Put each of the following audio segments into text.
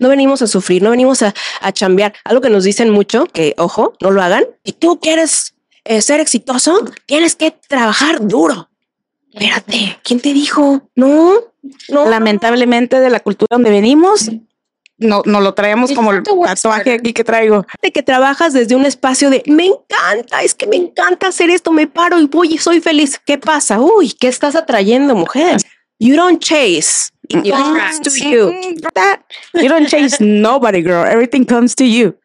no venimos a sufrir, no venimos a, a chambear. Algo que nos dicen mucho, que ojo, no lo hagan. Y tú quieres eh, ser exitoso, tienes que trabajar duro. Espérate, ¿quién te dijo? No, no. Lamentablemente de la cultura donde venimos, no, no lo traemos como el tatuaje aquí que traigo. De que trabajas desde un espacio de me encanta, es que me encanta hacer esto, me paro y voy y soy feliz. ¿Qué pasa? Uy, ¿qué estás atrayendo, mujer? You don't chase. It comes to you. You don't chase nobody, girl. Everything comes to you.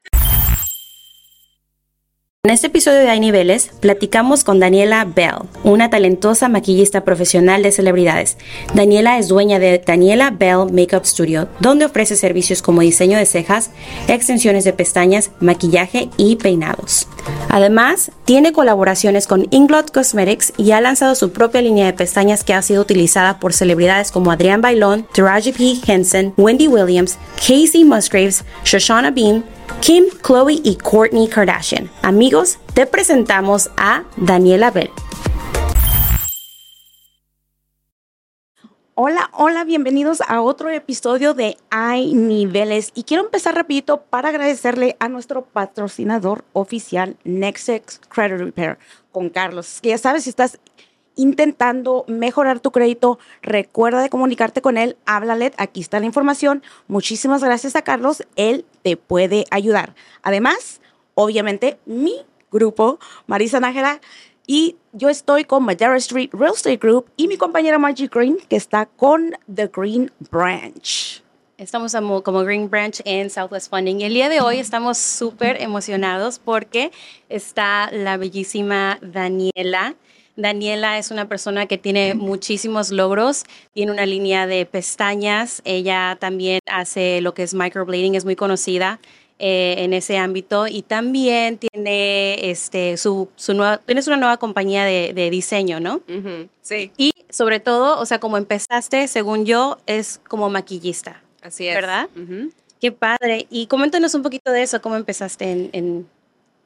En este episodio de Hay Niveles, platicamos con Daniela Bell, una talentosa maquillista profesional de celebridades. Daniela es dueña de Daniela Bell Makeup Studio, donde ofrece servicios como diseño de cejas, extensiones de pestañas, maquillaje y peinados. Además, tiene colaboraciones con Inglot Cosmetics y ha lanzado su propia línea de pestañas que ha sido utilizada por celebridades como Adrián Bailón, Taraji P. Henson, Wendy Williams, Casey Musgraves, Shoshana Bean, Kim, Chloe y Courtney Kardashian. Amigos, te presentamos a Daniela Bell. Hola, hola, bienvenidos a otro episodio de Hay Niveles. Y quiero empezar rapidito para agradecerle a nuestro patrocinador oficial, Nexex Credit Repair, con Carlos. Que ya sabes, si estás intentando mejorar tu crédito, recuerda de comunicarte con él, háblale, aquí está la información. Muchísimas gracias a Carlos, él te puede ayudar. Además, obviamente, mi grupo, Marisa Nájera, y yo estoy con Madera Street Real Estate Group y mi compañera Margie Green, que está con The Green Branch. Estamos como Green Branch en Southwest Funding y el día de hoy estamos súper emocionados porque está la bellísima Daniela. Daniela es una persona que tiene muchísimos logros, tiene una línea de pestañas, ella también hace lo que es microblading, es muy conocida eh, en ese ámbito y también tiene este su, su nueva, tienes una nueva compañía de, diseño, ¿no? Sí. Y sobre todo, o sea, como empezaste, según yo, es como maquillista. Así es. ¿Verdad? Qué padre. Y coméntanos un poquito de eso, cómo empezaste en... en...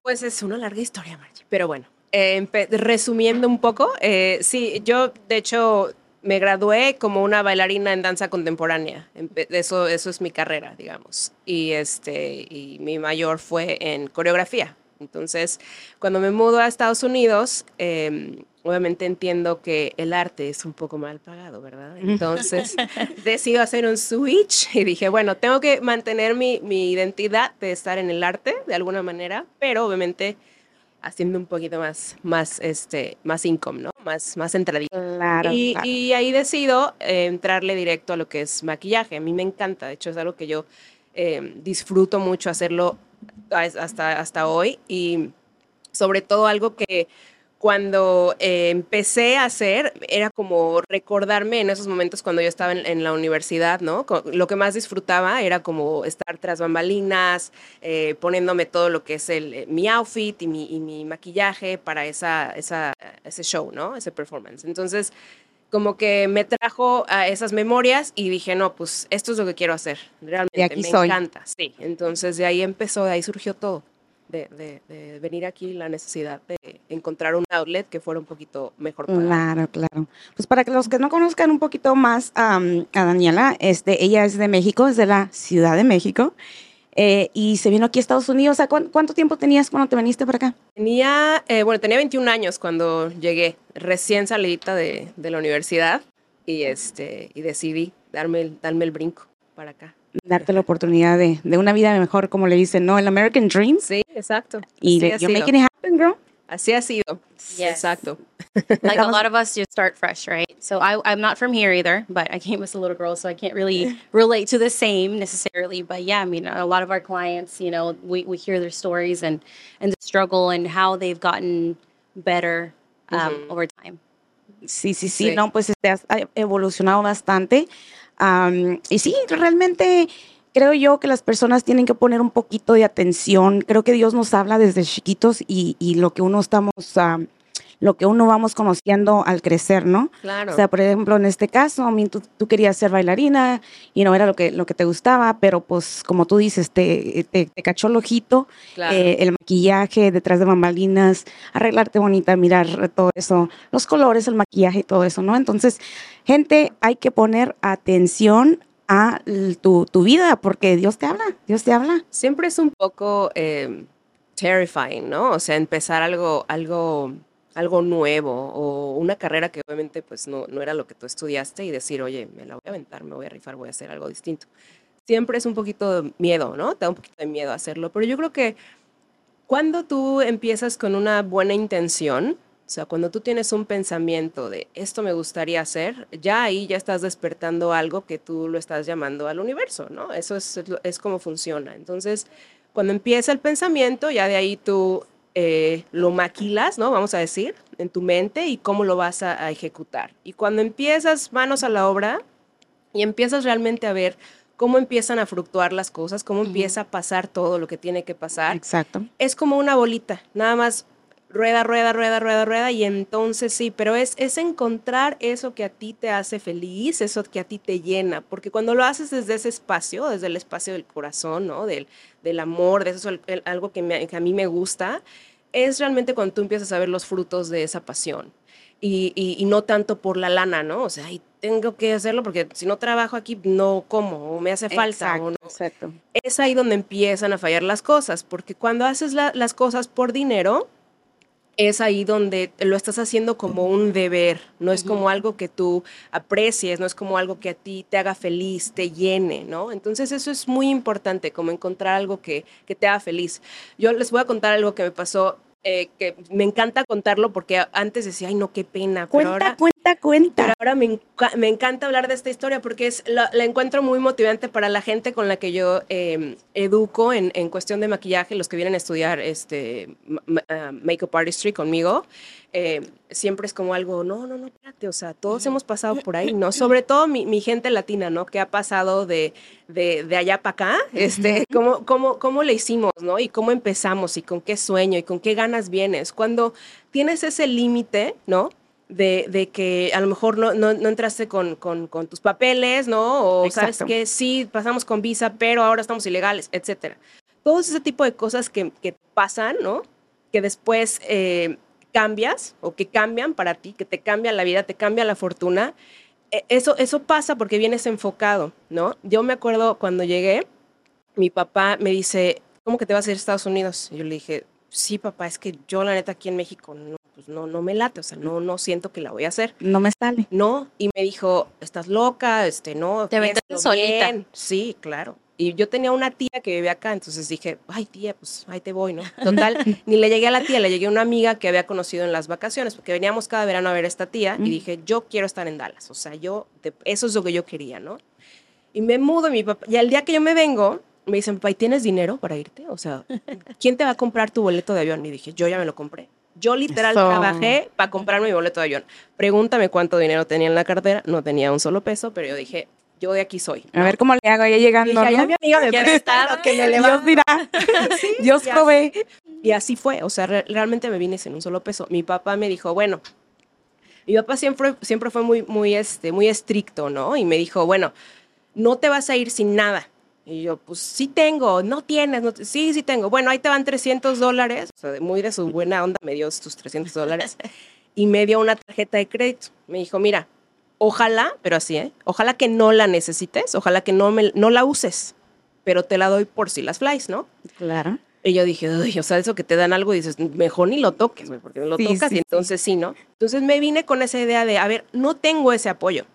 Pues es una larga historia, Margie, pero bueno, eh, resumiendo un poco, eh, sí, yo de hecho me gradué como una bailarina en danza contemporánea. Eso, eso es mi carrera, digamos. Y, este, y mi mayor fue en coreografía. Entonces, cuando me mudo a Estados Unidos, em, obviamente entiendo que el arte es un poco mal pagado, ¿verdad? Entonces, decido hacer un switch y dije, bueno, tengo que mantener mi, mi identidad de estar en el arte de alguna manera, pero obviamente haciendo un poquito más, más, este, más income, ¿no? Más, más entradito. Claro y, y, ahí decido eh, entrarle directo a lo que es maquillaje. A mí me encanta, de hecho es algo que yo eh, disfruto mucho hacerlo hasta, hasta hoy y sobre todo algo que cuando eh, empecé a hacer, era como recordarme en esos momentos cuando yo estaba en, la universidad, ¿no? Lo que más disfrutaba era como estar tras bambalinas, eh, poniéndome todo lo que es el, eh, mi outfit y mi, y mi maquillaje para esa, esa, ese show, ¿no? Ese performance. Entonces, como que me trajo a esas memorias y dije, no, pues esto es lo que quiero hacer. Realmente aquí me soy. encanta. Sí, entonces de ahí empezó, de ahí surgió todo de, venir aquí, la necesidad de encontrar un outlet que fuera un poquito mejor. Claro, claro. Pues para que los que no conozcan un poquito más a Daniela, este, ella es de México, es de la Ciudad de México. Eh, y se vino aquí a Estados Unidos. ¿cuánto, tiempo tenías cuando te viniste para acá? Tenía, eh, bueno, tenía 21 años cuando llegué, recién salidita de, de, la universidad y, este, y decidí darme, darme el brinco para acá darte la oportunidad de, de, una vida mejor, como le dicen, ¿no? El American Dream. Sí, exacto. Y le, you're making it happen, girl. Así ha sido. Yes. Exacto. like a lot of us just start fresh, right? So I, I'm not from here either, but I came as a little girl, so I can't really relate to the same necessarily. But yeah, I mean, a lot of our clients, you know, we, we hear their stories and, and the struggle and how they've gotten better um, mm -hmm. over time. Sí, sí, sí, sí, no, pues este, has evolucionado bastante. Y sí, realmente creo yo que las personas tienen que poner un poquito de atención. Creo que Dios nos habla desde chiquitos y, y lo que uno estamos lo que uno vamos conociendo al crecer, ¿no? Claro. O sea, por ejemplo, en este caso, tú, tú querías ser bailarina y no era lo que, lo que te gustaba, pero pues como tú dices, te, te, cachó el ojito, eh, el maquillaje detrás de bambalinas, arreglarte bonita, mirar todo eso, los colores, el maquillaje y todo eso, ¿no? Entonces, gente, hay que poner atención a tu, tu, vida, porque Dios te habla, Dios te habla. Siempre es un poco eh, terrifying, ¿no? O sea, empezar algo, algo, algo nuevo o una carrera que obviamente pues no, no era lo que tú estudiaste y decir, oye, me la voy a aventar, me voy a rifar, voy a hacer algo distinto. Siempre es un poquito de miedo, ¿no? Te da un poquito de miedo hacerlo, pero yo creo que cuando tú empiezas con una buena intención, o sea, cuando tú tienes un pensamiento de esto me gustaría hacer, ya ahí ya estás despertando algo que tú lo estás llamando al universo, ¿no? Eso es, es como funciona. Entonces, cuando empieza el pensamiento, ya de ahí tú eh, lo maquilas, ¿no? Vamos a decir, en tu mente y cómo lo vas a, a ejecutar. Y cuando empiezas manos a la obra y empiezas realmente a ver cómo empiezan a fluctuar las cosas, cómo empieza a pasar todo lo que tiene que pasar. Exacto. Es como una bolita, nada más rueda, rueda, rueda, rueda, rueda, y entonces sí, pero es, es encontrar eso que a ti te hace feliz, eso que a ti te llena, porque cuando lo haces desde ese espacio, desde el espacio del corazón, ¿no? Del, del amor, de eso, algo que, que a mí me gusta, es realmente cuando tú empiezas a ver los frutos de esa pasión. Y, y, y, no tanto por la lana, ¿no? O sea, tengo que hacerlo porque si no trabajo aquí, no como, o me hace falta. Exacto, o no. exacto. Es ahí donde empiezan a fallar las cosas, porque cuando haces la, las cosas por dinero, es ahí donde lo estás haciendo como un deber, no es como algo que tú aprecies, no es como algo que a ti te haga feliz, te llene, ¿no? Entonces eso es muy importante, como encontrar algo que, que te haga feliz. Yo les voy a contar algo que me pasó eh, que me encanta contarlo porque antes decía, ay, no, qué pena. Cuenta, pero ahora, cuenta, cuenta. Pero ahora me, me, encanta hablar de esta historia porque es, la, la, encuentro muy motivante para la gente con la que yo eh, educo en, en, cuestión de maquillaje, los que vienen a estudiar este, uh, Makeup Artistry conmigo. Eh, siempre es como algo, no, no, no, espérate, o sea, todos hemos pasado por ahí, ¿no? Sobre todo mi, mi gente latina, ¿no? Que ha pasado de, de, de allá para acá, este, ¿cómo, cómo, ¿cómo le hicimos, ¿no? Y cómo empezamos y con qué sueño y con qué ganas vienes. Cuando tienes ese límite, ¿no? De, de, que a lo mejor no, no, no entraste con, con, con, tus papeles, ¿no? O Exacto. sabes que sí, pasamos con visa, pero ahora estamos ilegales, etcétera. Todo ese tipo de cosas que, que pasan, ¿no? Que después... Eh, cambias o que cambian para ti, que te cambia la vida, te cambia la fortuna, eso, eso pasa porque vienes enfocado, ¿no? Yo me acuerdo cuando llegué, mi papá me dice, ¿cómo que te vas a ir a Estados Unidos? Y yo le dije, sí, papá, es que yo la neta aquí en México no, pues no, no me late, o sea, no, no siento que la voy a hacer. No me sale. No, y me dijo, estás loca, este, no. Te vendes solita. Sí, claro. Y yo tenía una tía que vivía acá, entonces dije, ay tía, pues ahí te voy, ¿no? Total, ni le llegué a la tía, le llegué a una amiga que había conocido en las vacaciones, porque veníamos cada verano a ver a esta tía, mm. y dije, yo quiero estar en Dallas, o sea, yo, eso es lo que yo quería, ¿no? Y me mudo, mi papá, y al día que yo me vengo, me dicen, papá, ¿y tienes dinero para irte? O sea, ¿quién te va a comprar tu boleto de avión? Y dije, yo ya me lo compré. Yo literal Eso. trabajé para comprarme mi boleto de avión. Pregúntame cuánto dinero tenía en la cartera, no tenía un solo peso, pero yo dije, yo de aquí soy. ¿no? A ver cómo le hago ya llegando. Dije, ¿no? mi amiga me presta, que me. Dios dirá, sí, Dios provee. Y así fue, o sea, re realmente me vine sin un solo peso. Mi papá me dijo, bueno, mi papá siempre, siempre fue muy, muy, este, muy estricto, ¿no? Y me dijo, bueno, no te vas a ir sin nada. Y yo, pues sí tengo, no tienes, no sí, sí tengo. Bueno, ahí te van 300 dólares, o sea, muy de su buena onda me dio tus 300 dólares y me dio una tarjeta de crédito. Me dijo, mira, ojalá, pero así, ¿eh? Ojalá que no la necesites, ojalá que no, me, no la uses, pero te la doy por si las flies, ¿no? Claro. Y yo dije, o sea, eso que te dan algo, dices, mejor ni lo toques, güey, porque lo sí, tocas sí, y entonces sí, ¿no? Entonces me vine con esa idea de, a ver, no tengo ese apoyo,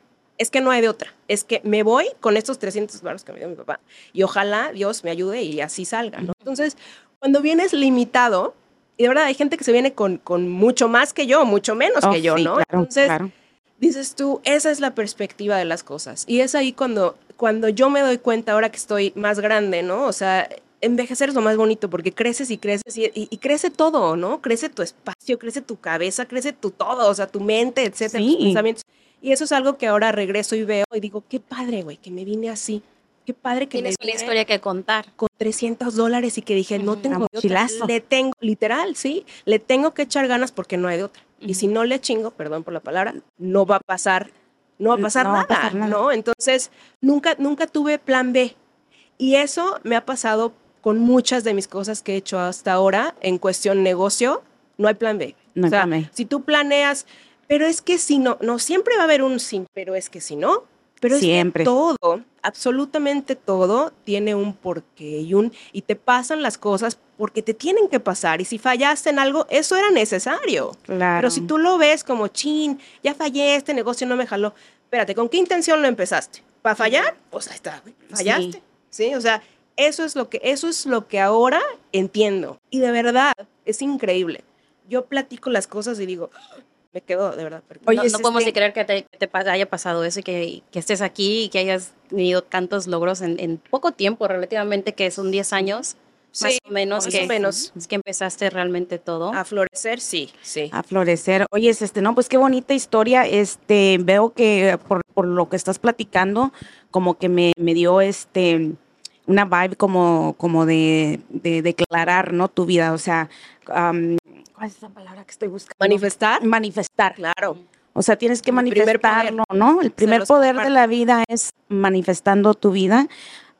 es que no hay de otra, es que me voy con estos 300 baros que me dio mi papá y ojalá Dios me ayude y así salga, ¿no? Entonces, cuando vienes limitado, y de verdad hay gente que se viene con, con mucho más que yo, mucho menos oh, que yo, sí, ¿no? Claro, Entonces, claro. dices tú, esa es la perspectiva de las cosas. Y es ahí cuando, cuando yo me doy cuenta, ahora que estoy más grande, ¿no? O sea, envejecer es lo más bonito porque creces y creces y, y, y, crece todo, ¿no? Crece tu espacio, crece tu cabeza, crece tu todo, o sea, tu mente, etcétera, Sí. tus pensamientos. Y eso es algo que ahora regreso y veo y digo, qué padre, güey, que me vine así. Qué padre que Tienes me una historia que contar. Con 300 dólares y que dije, no tengo otra. Le tengo, literal, sí, le tengo que echar ganas porque no hay de otra. Y si no le chingo, perdón por la palabra, no va a pasar, no va a pasar, No va a nada, pasar nada. ¿no? Entonces, nunca, nunca tuve plan B. Y eso me ha pasado con muchas de mis cosas que he hecho hasta ahora en cuestión negocio, no hay plan B. No o sea, plan B. si tú planeas, pero es que si no, no siempre va a haber un sí, pero es que si no, pero Siempre. es que todo absolutamente todo tiene un porqué y un y te pasan las cosas porque te tienen que pasar y si fallaste en algo eso era necesario. Claro. Pero si tú lo ves como chin, ya fallé, este negocio no me jaló. Espérate, ¿con qué intención lo empezaste? ¿Para fallar? Pues ahí está, fallaste. Sí. o sea, eso es lo que eso es lo que ahora entiendo y de verdad es increíble. Yo platico las cosas y digo, me quedo de verdad. Oye, no, no podemos ni creer que te, que te, haya pasado eso y que, que, estés aquí y que hayas tenido tantos logros en, en poco tiempo, relativamente, que son 10 años. Sí, más o menos más que, o menos. es que empezaste realmente todo. A florecer, sí, sí. A florecer. Oye, este, no, pues qué bonita historia. Este, veo que por, por lo que estás platicando, como que me, me dio este una vibe como, como de, de declarar, ¿no? Tu vida. O sea, um, ¿cuál es esa palabra que estoy buscando? Manifestar. Manifestar. Claro. O sea, tienes que El manifestarlo, ¿no? El primer poder de la vida es manifestando tu vida.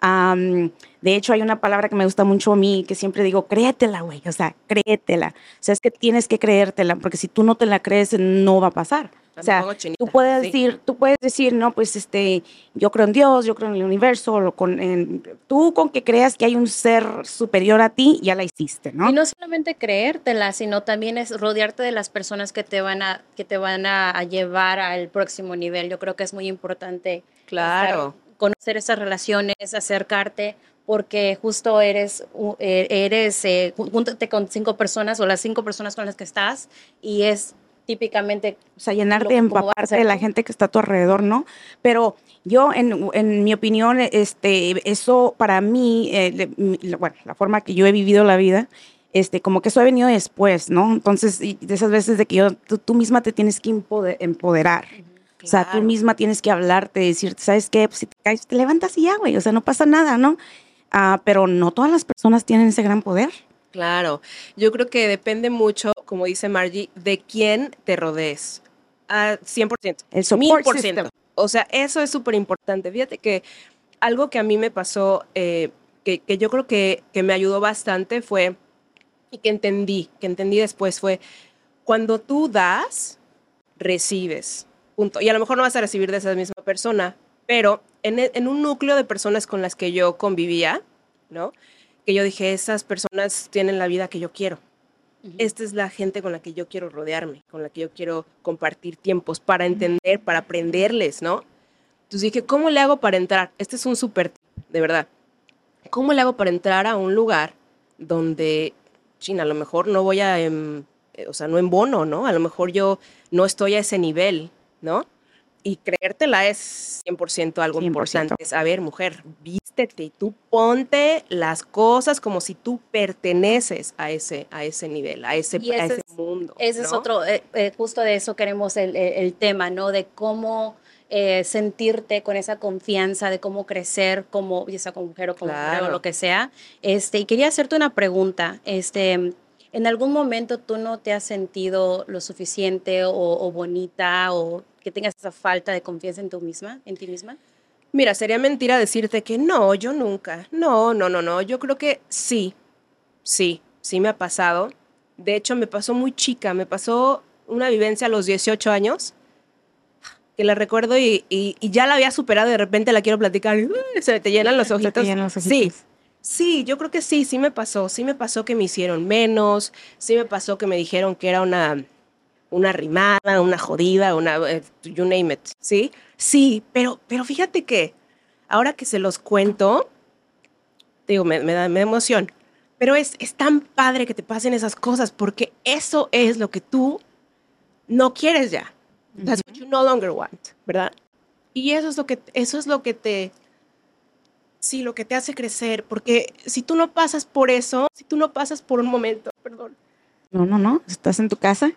Am, de hecho, hay una palabra que me gusta mucho a mí, que siempre digo, créetela, güey, o sea, créetela. O sea, es que tienes que creértela, porque si tú no te la crees, no va a pasar. O sea, chinita, tú puedes sí. decir, tú puedes decir, no, pues este, yo creo en Dios, yo creo en el universo, o con, en- tú con que creas que hay un ser superior a ti, ya la hiciste, ¿no? Y no solamente creértela, sino también es rodearte de las personas que te van a, que te van a, a llevar al próximo nivel. Yo creo que es muy importante Claro. estar- conocer esas relaciones, acercarte, porque justo eres, eh, eres, eh, jú- júntate con cinco personas o las cinco personas con las que estás y es típicamente O sea, llenarte, empaparte de la gente que está a tu alrededor, ¿no? Pero yo, en, en mi opinión, este, eso para mí, eh, bueno, la forma que yo he vivido la vida, este, como que eso ha venido después, ¿no? Entonces, de esas veces de que yo, tú, tú misma te tienes que empode- O sea, tú misma tienes que hablarte, decirte, ¿sabes qué? Pues si te caes, te levantas y ya, güey. O sea, no pasa nada, ¿no? Ah, pero no todas las personas tienen ese gran poder. Claro, yo creo que depende mucho, como dice Margie, de quién te rodees. A 100%. El support Mil por system. ciento. O sea, eso es súper importante. Fíjate que algo que a mí me pasó, eh, que, que yo creo que, que me ayudó bastante fue, y que entendí, que entendí después fue, cuando tú das, recibes. Punto. Y a lo mejor no vas a recibir de esa misma persona, pero en, e- en un núcleo de personas con las que yo convivía, ¿no? Que yo dije, esas personas tienen la vida que yo quiero. Esta es la gente con la que yo quiero rodearme, con la que yo quiero compartir tiempos para entender, para aprenderles, ¿no? Entonces dije, ¿cómo le hago para entrar? Este es un súper tip, de verdad. ¿Cómo le hago para entrar a un lugar donde, china, a lo mejor no voy a, em, eh, o sea, no en bono, ¿no? A lo mejor yo no estoy a ese nivel, ¿no? Y creértela es 100% algo 100%. importante. Es, a ver, mujer, vístete y tú ponte las cosas como si tú perteneces a ese, a ese nivel, a ese, a ese ese es- mundo. Ese es otro, eh, eh, justo de eso queremos el, el- tema, ¿no? De cómo eh, sentirte con esa confianza, de cómo crecer, como, ya sea como mujer o como hombre o Claro. lo que sea. Este, y quería hacerte una pregunta. Este, ¿En algún momento tú no te has sentido lo suficiente o, o bonita o que tengas esa falta de confianza en, tú misma, en ti misma? Mira, sería mentira decirte que no, yo nunca. No, no, no, no. Yo creo que sí, sí, sí me ha pasado. De hecho, me pasó muy chica. Me pasó una vivencia a los 18 años que la recuerdo y, y- y ya la había superado y de repente la quiero platicar y se te llenan los ojitos. llenan los ojitos. sí, yo creo que sí, sí me pasó. Sí me pasó que me hicieron menos. Sí me pasó que me dijeron que era una, una rimada, una jodida, una, eh, you name it, ¿sí? Sí, pero, pero fíjate que ahora que se los cuento, te digo, me, me da, me da emoción, pero es, es tan padre que te pasen esas cosas porque eso es lo que tú no quieres ya. That's what you no longer want, ¿verdad? Y eso es lo que, eso es lo que te, sí, lo que te hace crecer, porque si tú no pasas por eso, si tú no pasas por un momento, perdón, No, no, no. Estás en tu casa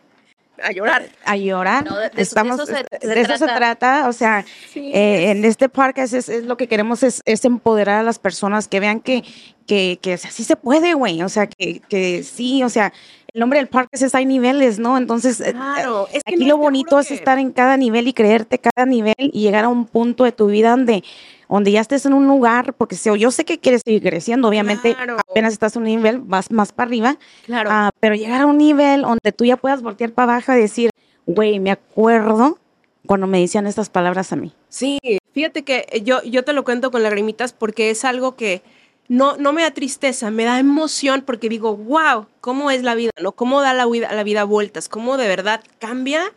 a llorar. a llorar. No, de- de eso- de Estamos, eso se- se de eso se trata. trata. O sea, Sí, eh, en este podcast es, es lo que queremos es, es empoderar a las personas que vean que, que, que sí se puede, güey. O sea, que, que sí, o sea, el nombre del podcast es hay niveles, ¿no? Entonces, eh, Claro, es que Aquí no, lo bonito es que- estar en cada nivel y creerte cada nivel y llegar a un punto de tu vida donde, donde ya estés en un lugar, porque yo sé que quieres seguir creciendo, obviamente Claro. apenas estás en un nivel, vas más para arriba, Claro. ah, pero llegar a un nivel donde tú ya puedas voltear para abajo y decir, güey, me acuerdo cuando me decían estas palabras a mí. Sí, Fíjate que yo, yo te lo cuento con lagrimitas porque es algo que no, no me da tristeza, me da emoción porque digo, wow, ¿cómo es la vida? ¿No? ¿Cómo da la vida, la vida vueltas? ¿Cómo de verdad cambia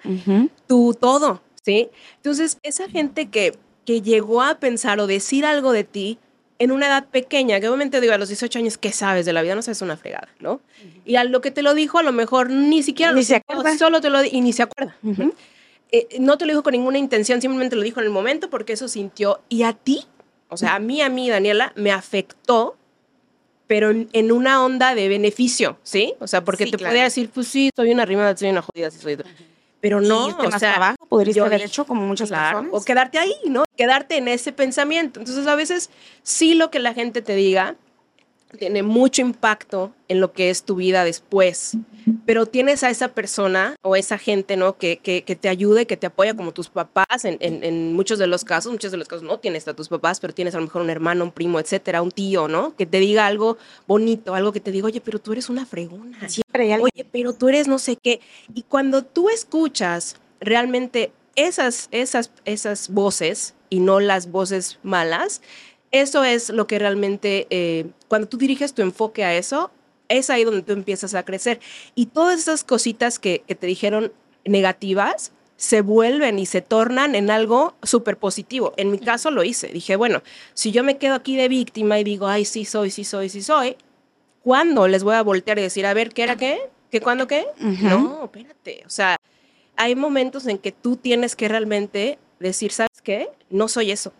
tu todo? ¿Sí? Entonces, esa gente que, que llegó a pensar o decir algo de ti en una edad pequeña, que obviamente digo a los 18 años, ¿qué sabes de la vida? No sabes una fregada, ¿no? Y a lo que te lo dijo, a lo mejor ni siquiera ni se acuerda. solo te lo y ni se acuerda. Eh, no te lo dijo con ninguna intención, simplemente lo dijo en el momento porque eso sintió. Y a ti, o sea, a mí, a mí, Daniela, me afectó, pero en, una onda de beneficio, ¿sí? O sea, porque te podía decir, pues sí, soy una rima, soy una jodida, sí soy otra. Pero no, o sea, trabajo podrías haber hecho como muchas personas. O quedarte ahí, ¿no? Quedarte en ese pensamiento. Entonces, a veces sí lo que la gente te diga tiene mucho impacto en lo que es tu vida después, pero tienes a esa persona o esa gente, ¿no? Que, que, que te ayude, que te apoya como tus papás, en, en, en, muchos de los casos, muchos de los casos no tienes a tus papás, pero tienes a lo mejor un hermano, un primo, etcétera, un tío, ¿no? Que te diga algo bonito, algo que te diga, oye, pero tú eres una fregona. Siempre hay Oye, pero tú eres no sé qué. Y cuando tú escuchas realmente esas, esas, esas voces y no las voces malas, eso es lo que realmente, eh, cuando tú diriges tu enfoque a eso, es ahí donde tú empiezas a crecer. Y todas esas cositas que, que te dijeron negativas, se vuelven y se tornan en algo súper positivo. En mi caso lo hice. Dije, bueno, si yo me quedo aquí de víctima y digo, ay, sí soy, sí soy, sí soy, ¿cuándo les voy a voltear y decir, a ver, ¿qué era qué? ¿Qué cuándo qué? Uh -huh. No, espérate. O sea, hay momentos en que tú tienes que realmente decir, ¿sabes qué? No soy eso.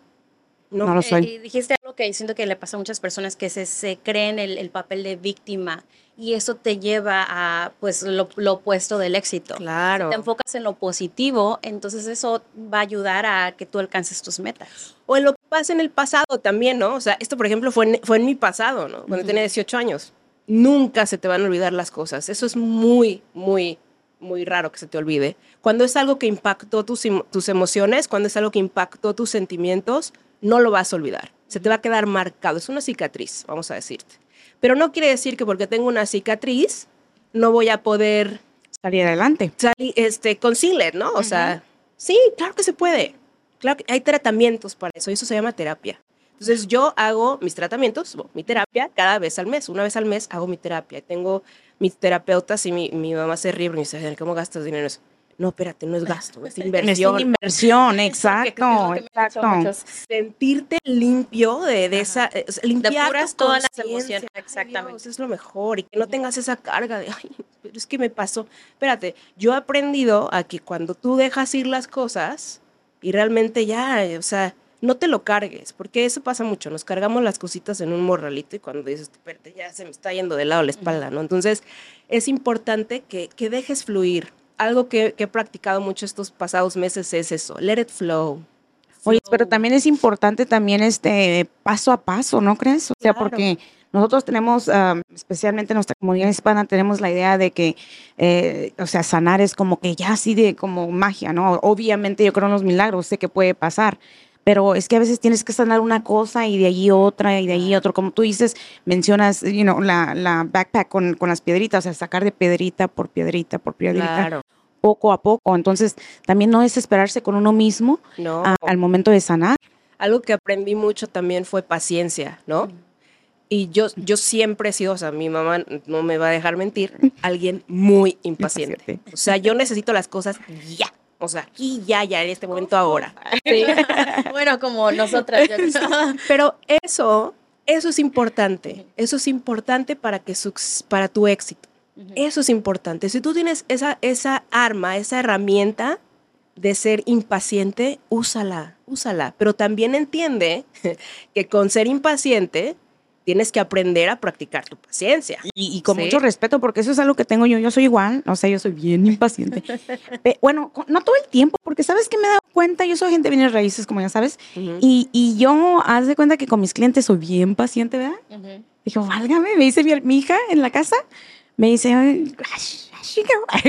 No, no lo soy. Eh, dijiste algo que siento que le pasa a muchas personas que se, se creen el, el, papel de víctima y eso te lleva a pues lo, lo, opuesto del éxito. Claro. Si te enfocas en lo positivo, entonces eso va a ayudar a que tú alcances tus metas. O en lo que pasa en el pasado también, ¿no? O sea, esto por ejemplo fue en, fue en mi pasado, ¿no? Cuando uh -huh. tenía 18 años. Nunca se te van a olvidar las cosas. Eso es muy, muy, muy raro que se te olvide. Cuando es algo que impactó tus, tus emociones, cuando es algo que impactó tus sentimientos, no lo vas a olvidar. Se te va a quedar marcado. Es una cicatriz, vamos a decirte. Pero no quiere decir que porque tengo una cicatriz no voy a poder salir adelante. Salir este, concealer, ¿no? O sea, sí, claro que se puede. Claro que hay tratamientos para eso y eso se llama terapia. Entonces yo hago mis tratamientos, mi terapia cada vez al mes. Una vez al mes hago mi terapia. Tengo mis terapeutas y mi, mi mamá se ríe y me dice, ¿cómo gastas dinero? No, espérate, no es gasto, es inversión. Es inversión, exacto, exacto. Sentirte limpio de, de esa, eh, limpiar todas las emociones, exactamente. Dios, es lo mejor y que no tengas esa carga de, ay, pero es que me pasó. Espérate, yo he aprendido a que cuando tú dejas ir las cosas y realmente ya, o sea, no te lo cargues, porque eso pasa mucho, nos cargamos las cositas en un morralito y cuando dices, espérate, ya se me está yendo de lado la espalda, ¿no? Entonces, es importante que, que dejes fluir, algo que, que, he practicado mucho estos pasados meses es eso, let it flow. Oye, pero también es importante también este paso a paso, ¿no crees? O sea, claro. porque nosotros tenemos, um, especialmente en nuestra comunidad hispana, tenemos la idea de que, eh, o sea, sanar es como que ya así de como magia, ¿no? Obviamente yo creo en los milagros, sé que puede pasar, pero es que a veces tienes que sanar una cosa y de allí otra y de allí otro. Como tú dices, mencionas, you know, la, la backpack con, con, las piedritas, o sea, sacar de piedrita por piedrita por piedrita. Claro. Poco a poco. Entonces, también no es esperarse con uno mismo no. a, al momento de sanar. Algo que aprendí mucho también fue paciencia, ¿no? Y yo, yo siempre he sido, o sea, mi mamá no me va a dejar mentir, alguien muy impaciente. O sea, yo necesito las cosas ya. O sea, aquí ya, ya, en este momento ahora. Sí. bueno, como nosotras. Pero eso, eso es importante. Eso es importante para, que su, para tu éxito. Uh -huh. Eso es importante. Si tú tienes esa, esa arma, esa herramienta de ser impaciente, úsala, úsala. Pero también entiende que con ser impaciente tienes que aprender a practicar tu paciencia. Y, y con ¿Sí? mucho respeto, porque eso es algo que tengo yo. Yo soy igual, o sea, yo soy bien impaciente. Bueno, no todo el tiempo, porque sabes que me he dado cuenta, yo soy gente bien raíces, como ya sabes, uh -huh. y, y, yo, haz de cuenta que con mis clientes soy bien paciente, ¿verdad? Uh -huh. Dijo, válgame, me dice mi, mi, hija en la casa, me dice,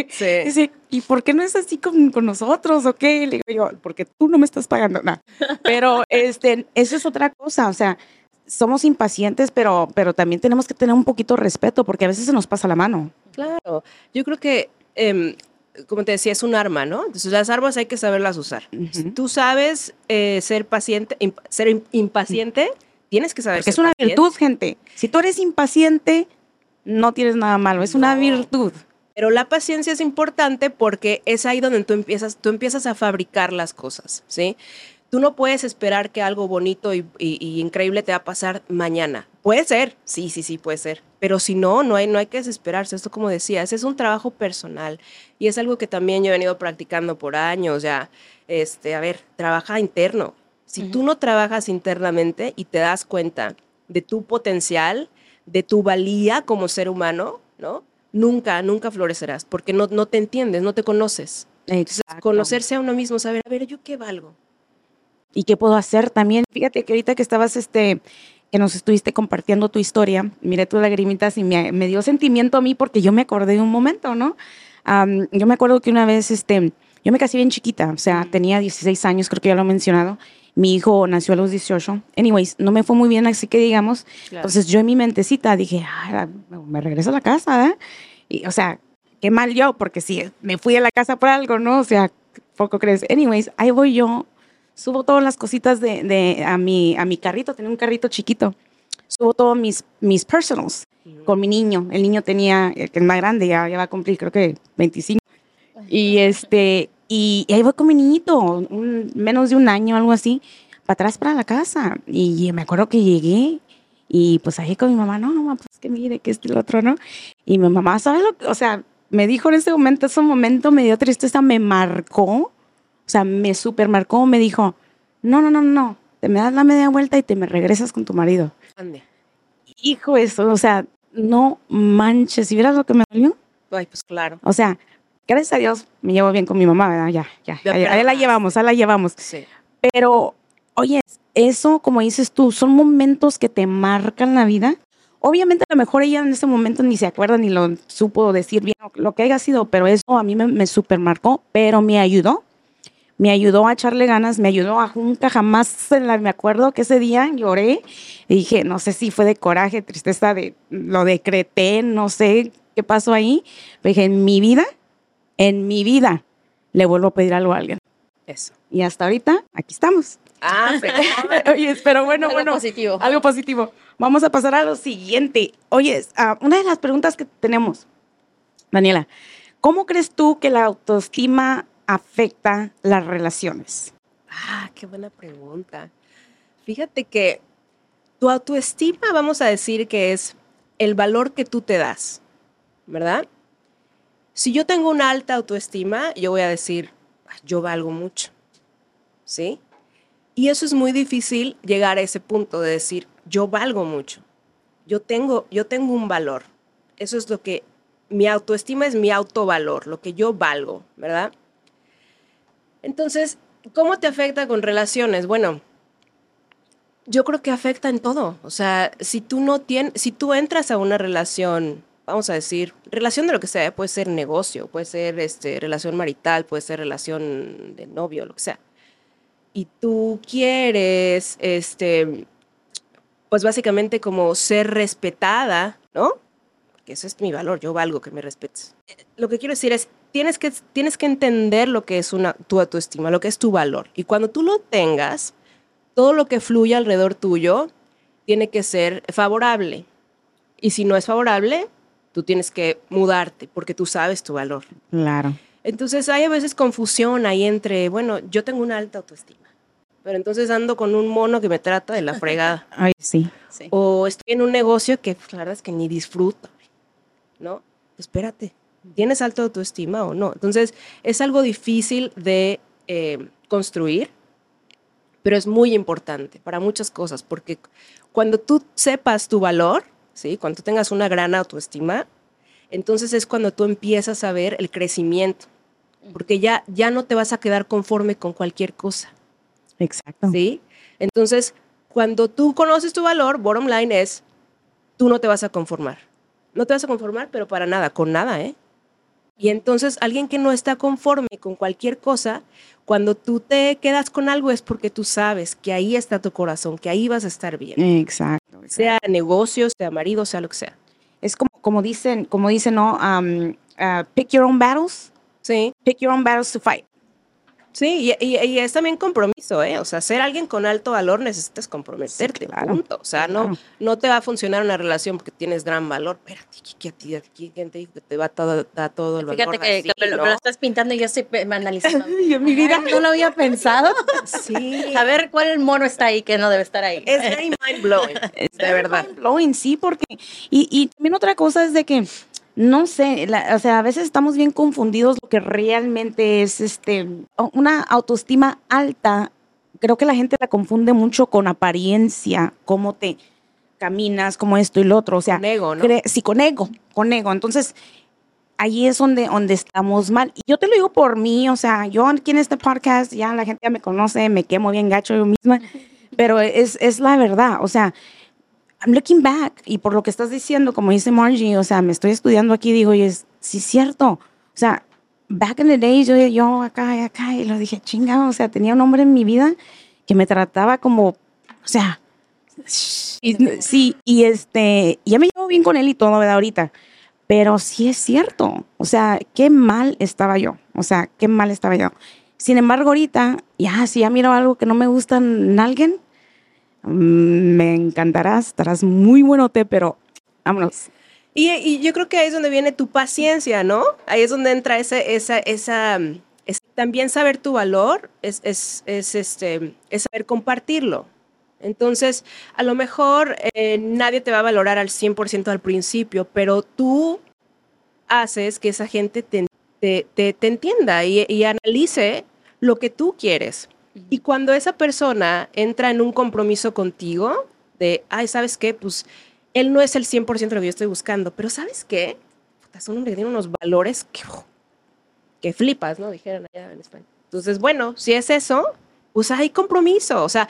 sí. dice, ¿y por qué no es así con, con nosotros o qué? Le digo yo, porque tú no me estás pagando nada. Pero este, eso es otra cosa, o sea, somos impacientes, pero, pero también tenemos que tener un poquito de respeto porque a veces se nos pasa la mano. Claro, yo creo que eh, como te decía, es un arma, ¿no? Entonces las armas hay que saberlas usar. Si tú sabes eh, ser paciente, imp- ser im- impaciente, tienes que saber Porque es una paciente. virtud, gente. Si tú eres impaciente, no tienes nada malo. Es una virtud. Pero la paciencia es importante porque es ahí donde tú empiezas, tú empiezas a fabricar las cosas, ¿sí? Tú no puedes esperar que algo bonito y, y- y increíble te va a pasar mañana. Puede ser, sí, sí, sí, puede ser. Pero si no, no hay, no hay que desesperarse. Esto, como decía, ese es un trabajo personal y es algo que también yo he venido practicando por años ya. Este, a ver, trabaja interno. Si tú no trabajas internamente y te das cuenta de tu potencial, de tu valía como ser humano, ¿no? Nunca, nunca florecerás porque no, no te entiendes, no te conoces. Entonces, conocerse a uno mismo, saber, a ver, ¿yo qué valgo? ¿Y qué puedo hacer también? Fíjate que ahorita que estabas, este, que nos estuviste compartiendo tu historia, miré tus lagrimitas y me, me dio sentimiento a mí porque yo me acordé de un momento, ¿no? Am, yo me acuerdo que una vez, este, yo me casé bien chiquita, o sea, tenía 16 años, creo que ya lo he mencionado. Mi hijo nació a los 18. Anyways, no me fue muy bien, así que digamos. Entonces yo en mi mentecita dije, "Ay, me regreso a la casa, ¿eh? Y, o sea, qué mal yo, porque si me fui a la casa por algo, ¿no? O sea, poco crees. Anyways, ahí voy yo, subo todas las cositas de, de- a, mi, a mi carrito, tenía un carrito chiquito. Subo todos mis, mis personals con mi niño. El niño tenía, el que es más grande, ya, ya va a cumplir, creo que 25. Y este, y, y ahí voy con mi niñito, un- menos de un año, algo así, para atrás para la casa. Y me acuerdo que llegué y pues ahí con mi mamá, no, mamá, pues que mire, que este el otro, ¿no? Y mi mamá, ¿sabes lo que? O sea, me dijo en ese momento, ese momento me dio tristeza, me marcó, o sea, me super marcó, me dijo, no, no, no, no, te me das la media vuelta y te me regresas con tu marido. Ande. Hijo, eso, o sea, no manches, si vieras lo que me dolió. Ay, pues claro. O sea, gracias a Dios me llevo bien con mi mamá, ¿verdad? Ya, ya, Ya ahí, ahí la llevamos, ahí la llevamos. Sí. Pero, oye, eso, como dices tú, son momentos que te marcan la vida. Obviamente, a lo mejor ella en ese momento ni se acuerda ni lo supo decir bien lo que haya sido, pero eso a mí me, me supermarcó, pero me ayudó. Me ayudó a echarle ganas, me ayudó a nunca jamás me acuerdo que ese día lloré y dije, no sé si fue de coraje, tristeza, de lo decreté, no sé qué pasó ahí. Pero dije, en mi vida, en mi vida, le vuelvo a pedir algo a alguien. Eso. Y hasta ahorita, aquí estamos. Ah, pero Oye, pero bueno, Algo bueno. positivo. Algo positivo. Vamos a pasar a lo siguiente. Oye, ah, una de las preguntas que tenemos, Daniela, ¿cómo crees tú que la autoestima afecta las relaciones? Ah, qué buena pregunta. Fíjate que tu autoestima, vamos a decir que es el valor que tú te das, ¿verdad? Si yo tengo una alta autoestima, yo voy a decir, "Ah, yo valgo mucho, ¿sí? Y eso es muy difícil llegar a ese punto de decir, yo valgo mucho, yo tengo, yo tengo un valor. Eso es lo que, mi autoestima es mi autovalor, lo que yo valgo, ¿verdad? Entonces, ¿cómo te afecta con relaciones? Bueno, yo creo que afecta en todo. O sea, si tú no tienes, si tú entras a una relación, vamos a decir, relación de lo que sea, puede ser negocio, puede ser este, relación marital, puede ser relación de novio, lo que sea. Y tú quieres, este, pues básicamente como ser respetada, ¿no? Porque ese es mi valor, yo valgo que me respetes. Lo que quiero decir es, tienes que, tienes que entender lo que es una, tu autoestima, lo que es tu valor. Y cuando tú lo tengas, todo lo que fluye alrededor tuyo tiene que ser favorable. Y si no es favorable, tú tienes que mudarte porque tú sabes tu valor. Claro. Entonces hay a veces confusión ahí entre, bueno, yo tengo una alta autoestima, pero entonces ando con un mono que me trata de la fregada. Ay, sí. Sí. O estoy en un negocio que pues, la verdad es que ni disfruto, ¿no? Espérate, ¿tienes alta autoestima o no? Entonces, es algo difícil de eh, construir, pero es muy importante para muchas cosas, porque cuando tú sepas tu valor, ¿sí? Cuando tú tengas una gran autoestima, entonces es cuando tú empiezas a ver el crecimiento, porque ya, ya no te vas a quedar conforme con cualquier cosa. Exacto. ¿sí? Entonces, cuando tú conoces tu valor, bottom line es, tú no te vas a conformar. No te vas a conformar, pero para nada, con nada, ¿eh? Y entonces, alguien que no está conforme con cualquier cosa, cuando tú te quedas con algo es porque tú sabes que ahí está tu corazón, que ahí vas a estar bien. Exacto. exacto. Sea negocio, sea marido, sea lo que sea. Es como, como dicen, como dicen, ¿no? Um, uh, pick your own battles. Sí. Pick your own battles to fight. Sí, y, y- y es también compromiso, ¿eh? O sea, ser alguien con alto valor necesitas comprometerte, Sí, claro. punto. O sea, no, Claro. no te va a funcionar una relación porque tienes gran valor. Espérate, ¿qué- qué a ti- aquí quién te dijo que te va a todo, da todo el valor Fíjate que, así, que no? lo estás pintando y yo estoy analizando. Yo, mi vida. no lo había pensado. Sí, A ver cuál mono está ahí que no debe estar ahí. es very mind blowing, de verdad. blowing, sí, porque. Y, y también otra cosa es de que, no sé, la- o sea, a veces estamos bien confundidos lo que realmente es este una autoestima alta. Creo que la gente la confunde mucho con apariencia, cómo te caminas, como esto y lo otro. O sea, Con ego, ¿no? sí, con ego, con ego. Entonces, ahí es donde, donde estamos mal. Y yo te lo digo por mí, o sea, yo aquí en este podcast, ya la gente ya me conoce, me quemo bien gacho yo misma, pero es, es la verdad, o sea, I'm looking back, y por lo que estás diciendo, como dice Margie, o sea, me estoy estudiando aquí, digo, y es, sí, cierto, o sea, back in the days, yo, yo acá y acá, y lo dije, chinga, o sea, tenía un hombre en mi vida que me trataba como, o sea, y- sí, y este, ya me llevo bien con él y todo, ¿verdad? Ahorita. Pero sí es cierto. O sea, qué mal estaba yo. O sea, qué mal estaba yo. Sin embargo, ahorita, ya, si ya miro algo que no me gusta en alguien, me encantarás, estarás muy buenote, pero vámonos. Y, yo creo que ahí es donde viene tu paciencia, ¿no? Ahí es donde entra ese, esa, esa, mm, es también saber tu valor, es, es, es, este, es saber compartirlo. Entonces, a lo mejor eh, nadie te va a valorar al 100% al principio, pero tú haces que esa gente te, te, te- entienda y analice lo que tú quieres. Y cuando esa persona entra en un compromiso contigo, de, ay, ¿sabes qué? Pues él no es el 100% de lo que yo estoy buscando, pero ¿sabes qué? Puta, Es un hombre que tiene unos valores que, que flipas, ¿no? Dijeron allá en España. Entonces, bueno, si es eso, pues hay compromiso. O sea,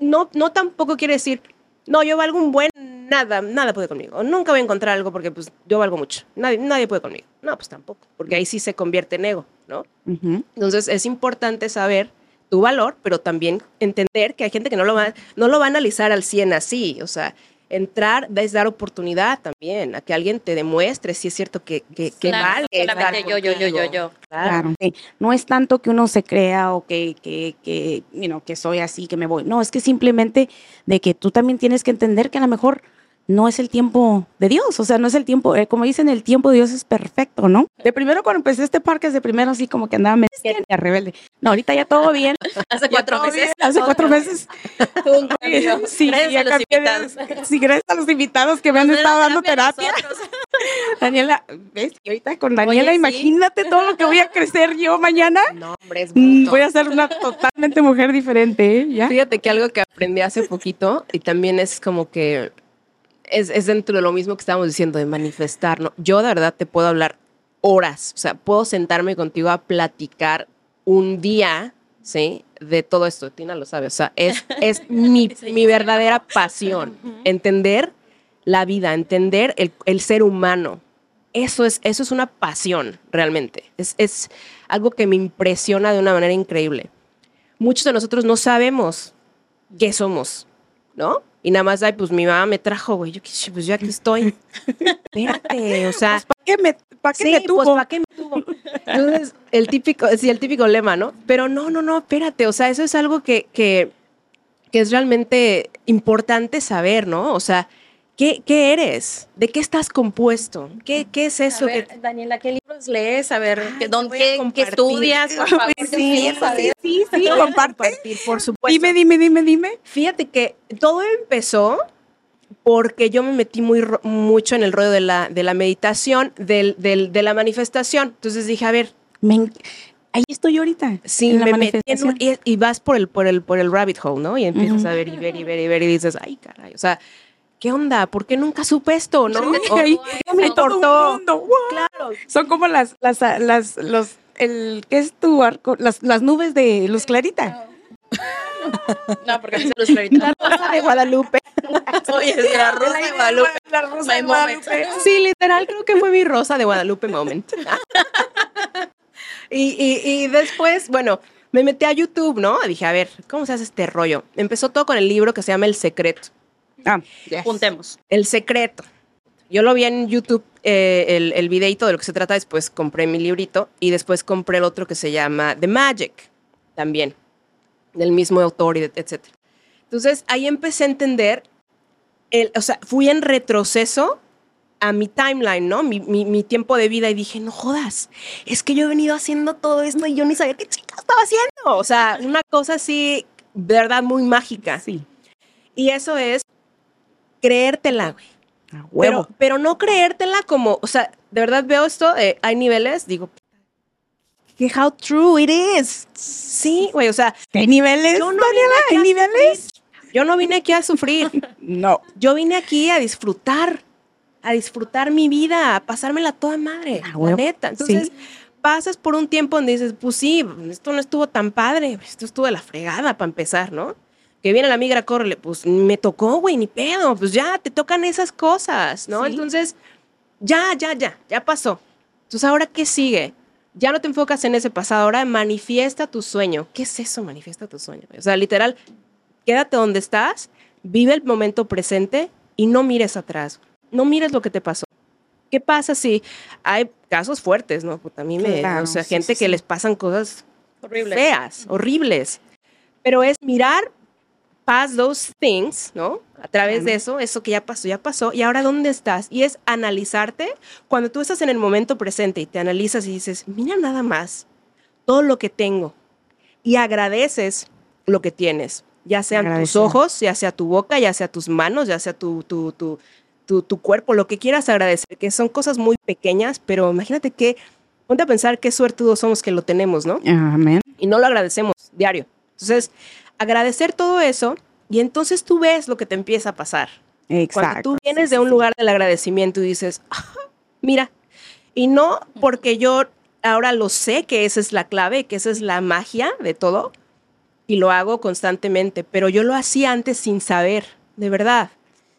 no, no tampoco quiere decir, no, yo valgo un buen, nada, nada puede conmigo. Nunca voy a encontrar algo porque pues yo valgo mucho. Nadie, nadie puede conmigo. No, pues tampoco, porque ahí sí se convierte en ego, ¿no? Entonces es importante saber tu valor, pero también entender que hay gente que no lo va, no lo va a analizar al 100 así. O sea, entrar es dar oportunidad también a que alguien te demuestre si es cierto que, que, que Claro, vale estar solamente yo, yo, yo, yo, yo. Claro. No es tanto que uno se crea o que, que, que, you know, que soy así, que me voy. No, es que simplemente de que tú también tienes que entender que a lo mejor no es el tiempo de Dios. O sea, no es el tiempo, eh, como dicen, el tiempo de Dios es perfecto, ¿no? De primero cuando empecé este parque, de primero así como que andaba medio rebelde. No, ahorita ya todo bien. Hace cuatro meses. bien, Hace cuatro meses. Sí, Gracias ya a los de- invitados. Sí, gracias a los invitados que me han estado dando terapia. Daniela, ¿ves? Y ahorita con Daniela, imagínate todo lo que voy a crecer yo mañana. No, hombre, es Mm, bruto. Voy a ser una totalmente mujer diferente, ¿eh? ¿Ya? Fíjate que algo que aprendí hace poquito y también es como que es, es dentro de lo mismo que estábamos diciendo de manifestar, ¿no? Yo de verdad te puedo hablar horas, o sea, puedo sentarme contigo a platicar un día, ¿sí? De todo esto, Tina lo sabe, o sea, es, es mi, mi verdadera pasión, entender la vida, entender el, el ser humano. Eso es, eso es una pasión, realmente. Es, es algo que me impresiona de una manera increíble muchos de nosotros no sabemos qué somos, ¿no? Y nada más, ay, pues mi mamá me trajo, güey. Yo, pues yo aquí estoy. Espérate, o sea. ¿Para qué me, pa' qué sí, me tuvo? pues ¿para qué me tuvo? Entonces, el típico, sí, el típico lema, ¿no? Pero no, no, no, espérate. O sea, eso es algo que, que, que es realmente importante saber, ¿no? O sea, ¿qué, qué eres? ¿De qué estás compuesto? ¿Qué, qué es eso? A ver, que, Daniela, ¿qué libros lees? A ver, ¿qué, dónde, qué, qué estudias? Por favor, Sí, sí, sí, compartir, por supuesto. Dime, dime, dime, dime. Fíjate que todo empezó porque yo me metí muy, mucho en el rollo de la, de la meditación, del, del- de la manifestación. Entonces dije, a ver, Me Ahí estoy ahorita. la me metí en un- y, y vas por el, por, el, por el rabbit hole, ¿no? Y empiezas a ver y ver y ver y ver y dices, ay, caray, o sea, ¿qué onda? ¿Por qué nunca supe esto, no? O- ahí, me no. mundo, wow. claro. Son como las, las, las, los, el, ¿qué es tu arco? Las, las nubes de luz clarita. No, porque dice los claritos. Rosa de Guadalupe. Oye, es la rosa de Guadalupe. La rosa de. Guadalupe. Sí, literal, creo que fue mi rosa de Guadalupe moment. y, y- y después, bueno, me metí a YouTube, ¿no? Dije, a ver, ¿cómo se hace este rollo? Empezó todo con el libro que se llama El Secreto. Ah, Juntemos. El Secreto. Yo lo vi en YouTube eh, el, el videito de lo que se trata, después compré mi librito y después compré el otro que se llama The Magic, también, del mismo autor, y de- etc. Entonces ahí empecé a entender, el, o sea, fui en retroceso a mi timeline, ¿no? Mi, mi- mi tiempo de vida y dije, no jodas, es que yo he venido haciendo todo esto y yo ni sabía qué chica estaba haciendo. O sea, una cosa así, de verdad, muy mágica. Sí. Y eso es creértela, güey. A huevo. Pero, pero no creértela como, o sea, de verdad veo esto, eh, hay niveles, digo, Que how true it is. sí, güey, o sea, ¿Qué niveles, Yo no niveles? yo no vine aquí a sufrir, No. yo vine aquí a disfrutar, a disfrutar mi vida, a pasármela toda madre, la neta. Entonces, Sí. pasas por un tiempo donde dices, pues sí, esto no estuvo tan padre, esto estuvo de la fregada para empezar, ¿no? Que viene la migra, córrele, pues me tocó, güey, ni pedo, pues ya, te tocan esas cosas, ¿no? Sí. Entonces, ya, ya, ya, ya pasó. Entonces, ¿ahora qué sigue? Ya no te enfocas en ese pasado, ahora manifiesta tu sueño. ¿Qué es eso, manifiesta tu sueño? O sea, literal, quédate donde estás, vive el momento presente y no mires atrás. No mires lo que te pasó. ¿Qué pasa si hay casos fuertes, no? Pues a mí me, Claro, o sea, sí, gente sí, que les pasan cosas Horrible. feas, horribles. Pero es mirar past those things, ¿no? A través de eso, eso que ya pasó, ya pasó, y ahora dónde estás. Y es analizarte cuando tú estás en el momento presente y te analizas y dices, mira nada más todo lo que tengo y agradeces lo que tienes, ya sean tus ojos, ya sea tu boca, ya sea tus manos, ya sea tu, tu, tu, tu, tu cuerpo, lo que quieras agradecer, que son cosas muy pequeñas, pero imagínate que, ponte a pensar qué suertudos somos que lo tenemos, ¿no? Amén. y no lo agradecemos diario. Entonces, agradecer todo eso y entonces tú ves lo que te empieza a pasar. Cuando Exacto. tú vienes de un lugar del agradecimiento y dices, "Ah, mira, y no porque yo ahora lo sé que esa es la clave, que esa es la magia de todo, y lo hago constantemente, pero yo lo hacía antes sin saber, de verdad.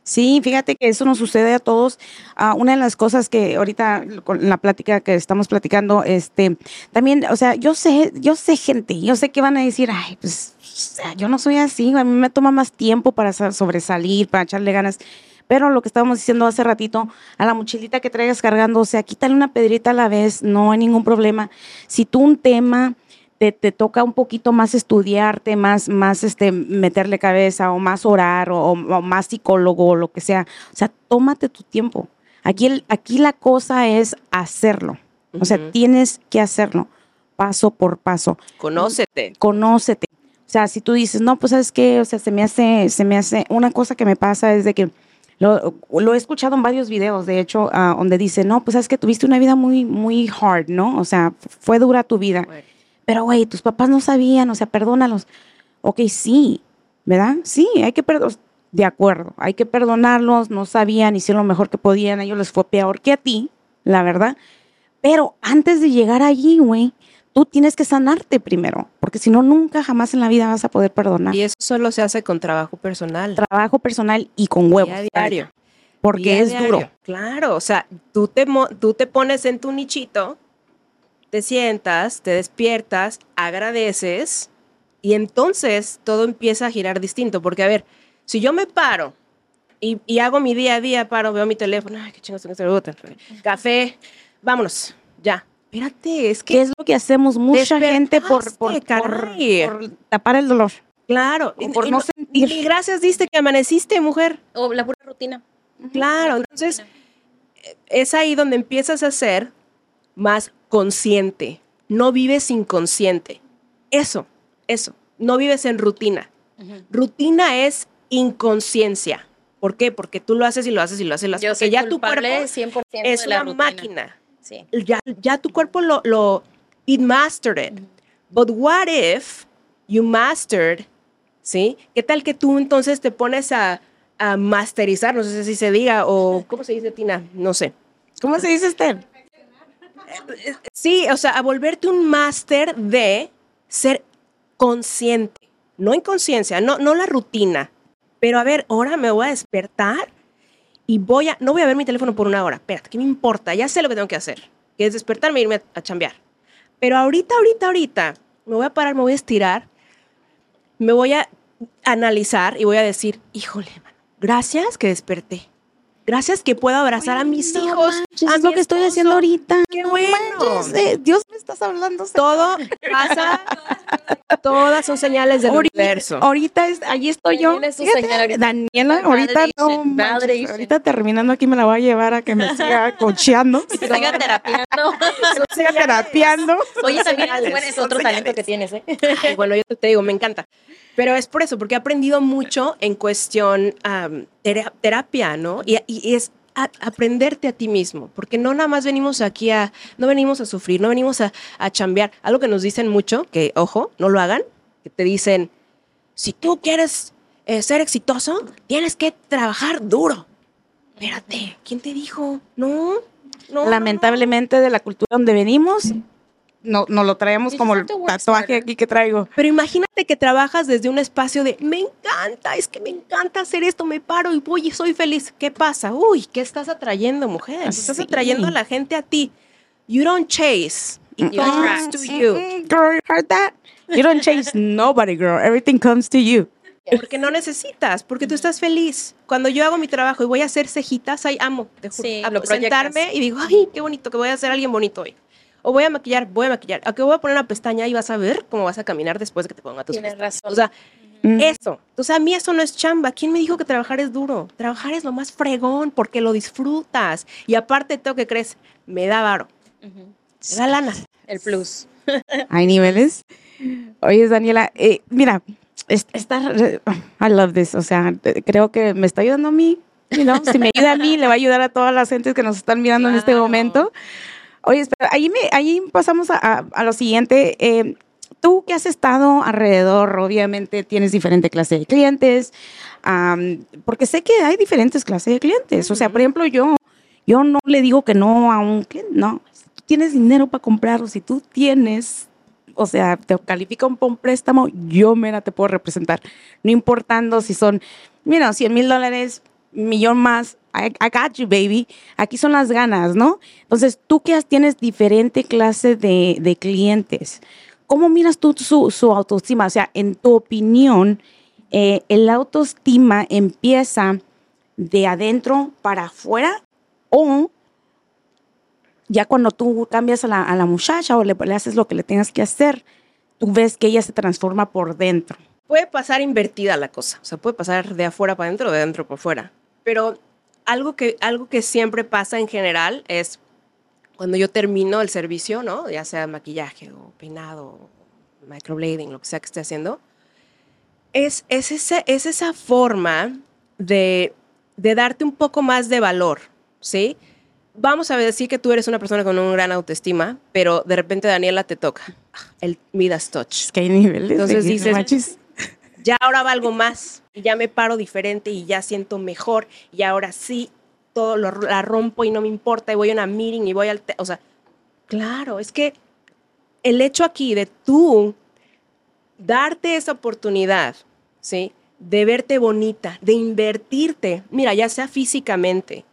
Sí, fíjate que eso nos sucede a todos. Ah, una de las cosas que ahorita con la plática que estamos platicando, este, también, o sea, yo sé, yo sé gente, yo sé que van a decir, ay, pues, sea, yo no soy así, a mí me toma más tiempo para sa- sobresalir, para echarle ganas. Pero lo que estábamos diciendo hace ratito, a la mochilita que traigas cargando, o sea, quítale una pedrita a la vez, no hay ningún problema. Si tú un tema te, te toca un poquito más estudiarte, más, más este, meterle cabeza o más orar o, más psicólogo o lo que sea. O sea, tómate tu tiempo. Aquí, el- aquí la cosa es hacerlo. O sea, tienes que hacerlo paso por paso. Conócete. Conócete. O sea, si tú dices, no, pues sabes qué, o sea, se me hace, se me hace, una cosa que me pasa es de que lo, lo he escuchado en varios videos, de hecho, ah, donde dice, no, pues sabes que tuviste una vida muy, muy hard, ¿no? O sea, fue dura tu vida. Pero, güey, tus papás no sabían, o sea, perdónalos. Ok, sí, ¿verdad? Sí, hay que perdonar. De acuerdo, hay que perdonarlos, no sabían, hicieron lo mejor que podían, a ellos les fue peor que a ti, la verdad. Pero antes de llegar allí, güey, tú tienes que sanarte primero, porque si no, nunca jamás en la vida vas a poder perdonar. Y eso solo se hace con trabajo personal. Trabajo personal y con huevos. Día diario. Porque Día es diario. duro. Claro, o sea, tú te, tú te pones en tu nichito, te sientas, te despiertas, agradeces y entonces todo empieza a girar distinto. Porque, a ver, si yo me paro y, y hago mi día a día, paro, veo mi teléfono, ay, qué chingados tengo que hacer, café, vámonos, ya. Espérate, es que ¿Qué es lo que hacemos mucha gente por, por, por- por tapar el dolor? Claro, O por no sentir. Ni gracias diste que amaneciste, mujer. O la pura rutina. Claro, entonces es ahí donde empiezas a ser más consciente. No vives inconsciente. Eso, eso. No vives en rutina. Rutina es inconsciencia. ¿Por qué? Porque tú lo haces y lo haces y lo haces. y lo haces, Yo porque soy ya tu cuerpo 100% es de la una rutina. máquina. Sí. Ya, ya tu cuerpo lo, lo it mastered it. But what if you mastered, ¿sí? ¿Qué tal que tú entonces te pones a, a masterizar? No sé si se diga o ¿cómo se dice, Tina? No sé. ¿Cómo se dice usted? Sí, o sea, a volverte un máster de ser consciente, no inconsciencia, no, no la rutina. Pero a ver, ahora me voy a despertar y voy a, no voy a ver mi teléfono por una hora. Espérate, ¿qué me importa? Ya sé lo que tengo que hacer, que es despertarme e irme a, a chambear. Pero ahorita, ahorita, ahorita, me voy a parar, me voy a estirar, me voy a analizar y voy a decir, híjole, gracias que desperté. Gracias que puedo abrazar a mis No hijos. manches, lo que estoy haciendo ahorita. Qué No bueno. manches, eh, Dios me estás hablando. Todo pasa, todas son señales del Ahorita- universo. Ahorita es, allí estoy yo. Fíjate. Daniela, ahorita no. Manches. Ahorita terminando aquí me la voy a llevar a que me siga cocheando. Que siga terapiando. siga terapiando. Oye, también es, otro talento que tienes, ¿eh? Ay, bueno, yo te digo, me encanta. Pero es por eso, porque he aprendido mucho en cuestión tera- terapia, ¿no? Y, y es a- aprenderte a ti mismo, porque no nada más venimos aquí a, no venimos a sufrir, no venimos a, a chambear. Algo que nos dicen mucho, que ojo, no lo hagan, que te dicen, si tú quieres eh, ser exitoso, tienes que trabajar duro. Espérate, ¿quién te dijo? No. no, Lamentablemente de la cultura donde venimos, no, no lo traemos como el tatuaje aquí que traigo. Pero imagínate que trabajas desde un espacio de me encanta, es que me encanta hacer esto, me paro y voy y soy feliz. ¿Qué pasa? Uy, ¿qué estás atrayendo, mujer? Estás Sí. atrayendo a la gente a ti. You don't chase. It You comes attract. to you. Mm, Girl, you heard that? You don't chase nobody, girl. Everything comes to you. Porque no necesitas, porque tú estás feliz. Cuando yo hago mi trabajo y voy a hacer cejitas, ahí amo. Te juro. Sí, sentarme proyectas. y digo, ay, qué bonito, que voy a ser alguien bonito hoy. O voy a maquillar, voy a maquillar. Que voy a poner una pestaña y vas a ver cómo vas a caminar después de que te ponga tus Tienes pestañas. razón. O sea, Mm. eso. O sea, a mí eso no es chamba. ¿Quién me dijo que trabajar es duro? Trabajar es lo más fregón porque lo disfrutas. Y aparte, tengo que crees, me da varo, me da lana. El plus. Hay niveles. Oye, Daniela, eh, mira, es- esta, I love this. O sea, creo que me está ayudando a mí. you know, Si me ayuda a mí, le va a ayudar a todas las gentes que nos están mirando en este Claro. momento. Oye, espera, ahí, me, ahí pasamos a, a- a lo siguiente. Eh, tú que has estado alrededor, obviamente tienes diferente clase de clientes, porque sé que hay diferentes clases de clientes. O sea, por ejemplo, yo, yo no le digo que no a un cliente, no. Si tú tienes dinero para comprarlo, si tú tienes, o sea, te califica un, un préstamo, yo, mira, te puedo representar. No importando si son, mira, 100 mil dólares, millón más, I, I got you, baby. Aquí son las ganas, ¿no? Entonces, tú que tienes diferente clase de, de clientes, ¿cómo miras tú su, su autoestima? O sea, en tu opinión, eh, ¿el autoestima empieza de adentro para afuera o ya cuando tú cambias a la, a la muchacha o le, le haces lo que le tengas que hacer, tú ves que ella se transforma por dentro? Puede pasar invertida la cosa. O sea, puede pasar de afuera para adentro o de adentro para afuera. Pero algo que, algo que siempre pasa en general es cuando yo termino el servicio, ¿no? Ya sea maquillaje o peinado, o microblading, lo que sea que esté haciendo, es, es, ese- es esa forma de, de darte un poco más de valor, ¿sí? Vamos a decir que tú eres una persona con un gran autoestima, pero de repente Daniela te toca el Midas Touch. Es que hay niveles. Entonces dices- manches. Ya ahora valgo más, ya me paro diferente y ya siento mejor y ahora sí todo lo, la rompo y no me importa y voy a una meeting y voy al, o sea, claro, es que el hecho aquí de tú darte esa oportunidad, ¿sí? De verte bonita, de invertirte, mira, ya sea físicamente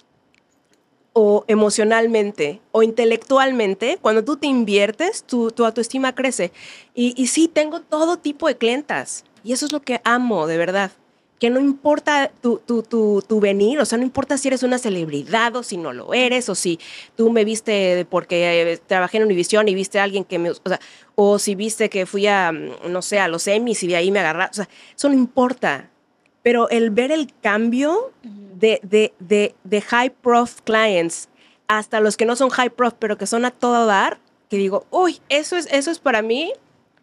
o emocionalmente o intelectualmente, cuando tú te inviertes, tu, tu autoestima crece. Y, y sí, tengo todo tipo de clientas. Y eso es lo que amo, de verdad. Que no importa tu, tu, tu, tu venir, o sea, no importa si eres una celebridad o si no lo eres, o si tú me viste porque eh, trabajé en Univision y viste a alguien que me... O sea, o si viste que fui a, mm, no sé, a los Emmys y de ahí me agarraron. O sea, eso no importa. Pero el ver el cambio de, de, de, de high prof clients hasta los que no son high prof, pero que son a todo dar, que digo, uy, eso es, eso es para mí,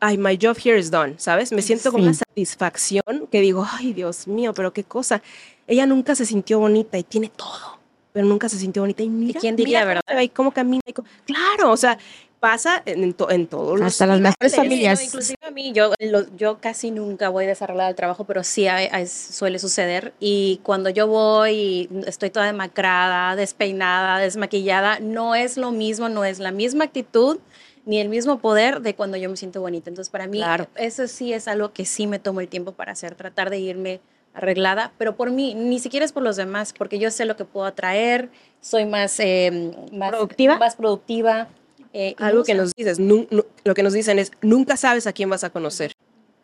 ay, my job here is done, ¿sabes? Me siento con Sí. una satisfacción que digo, ay, Dios mío, pero qué cosa. Ella nunca se sintió bonita y tiene todo, pero nunca se sintió bonita. Y mira, quién diría, mira verdad? y cómo camina. y cómo- Claro, o sea, pasa en, to- en todos los Hasta las mejores Sí, familias. no, inclusive a mí, yo, lo- yo casi nunca voy desarrollada al trabajo, pero sí suele suceder. Y cuando yo voy y estoy toda demacrada, despeinada, desmaquillada, no es lo mismo, no es la misma actitud ni el mismo poder de cuando yo me siento bonita. Entonces, para mí, Claro. eso sí es algo que sí me tomo el tiempo para hacer, tratar de irme arreglada, pero por mí, ni siquiera es por los demás, porque yo sé lo que puedo atraer, soy más, eh, más ¿Productiva? Más productiva. eh, Algo que nos dices, lo que nos dicen es, nunca sabes a quién vas a conocer.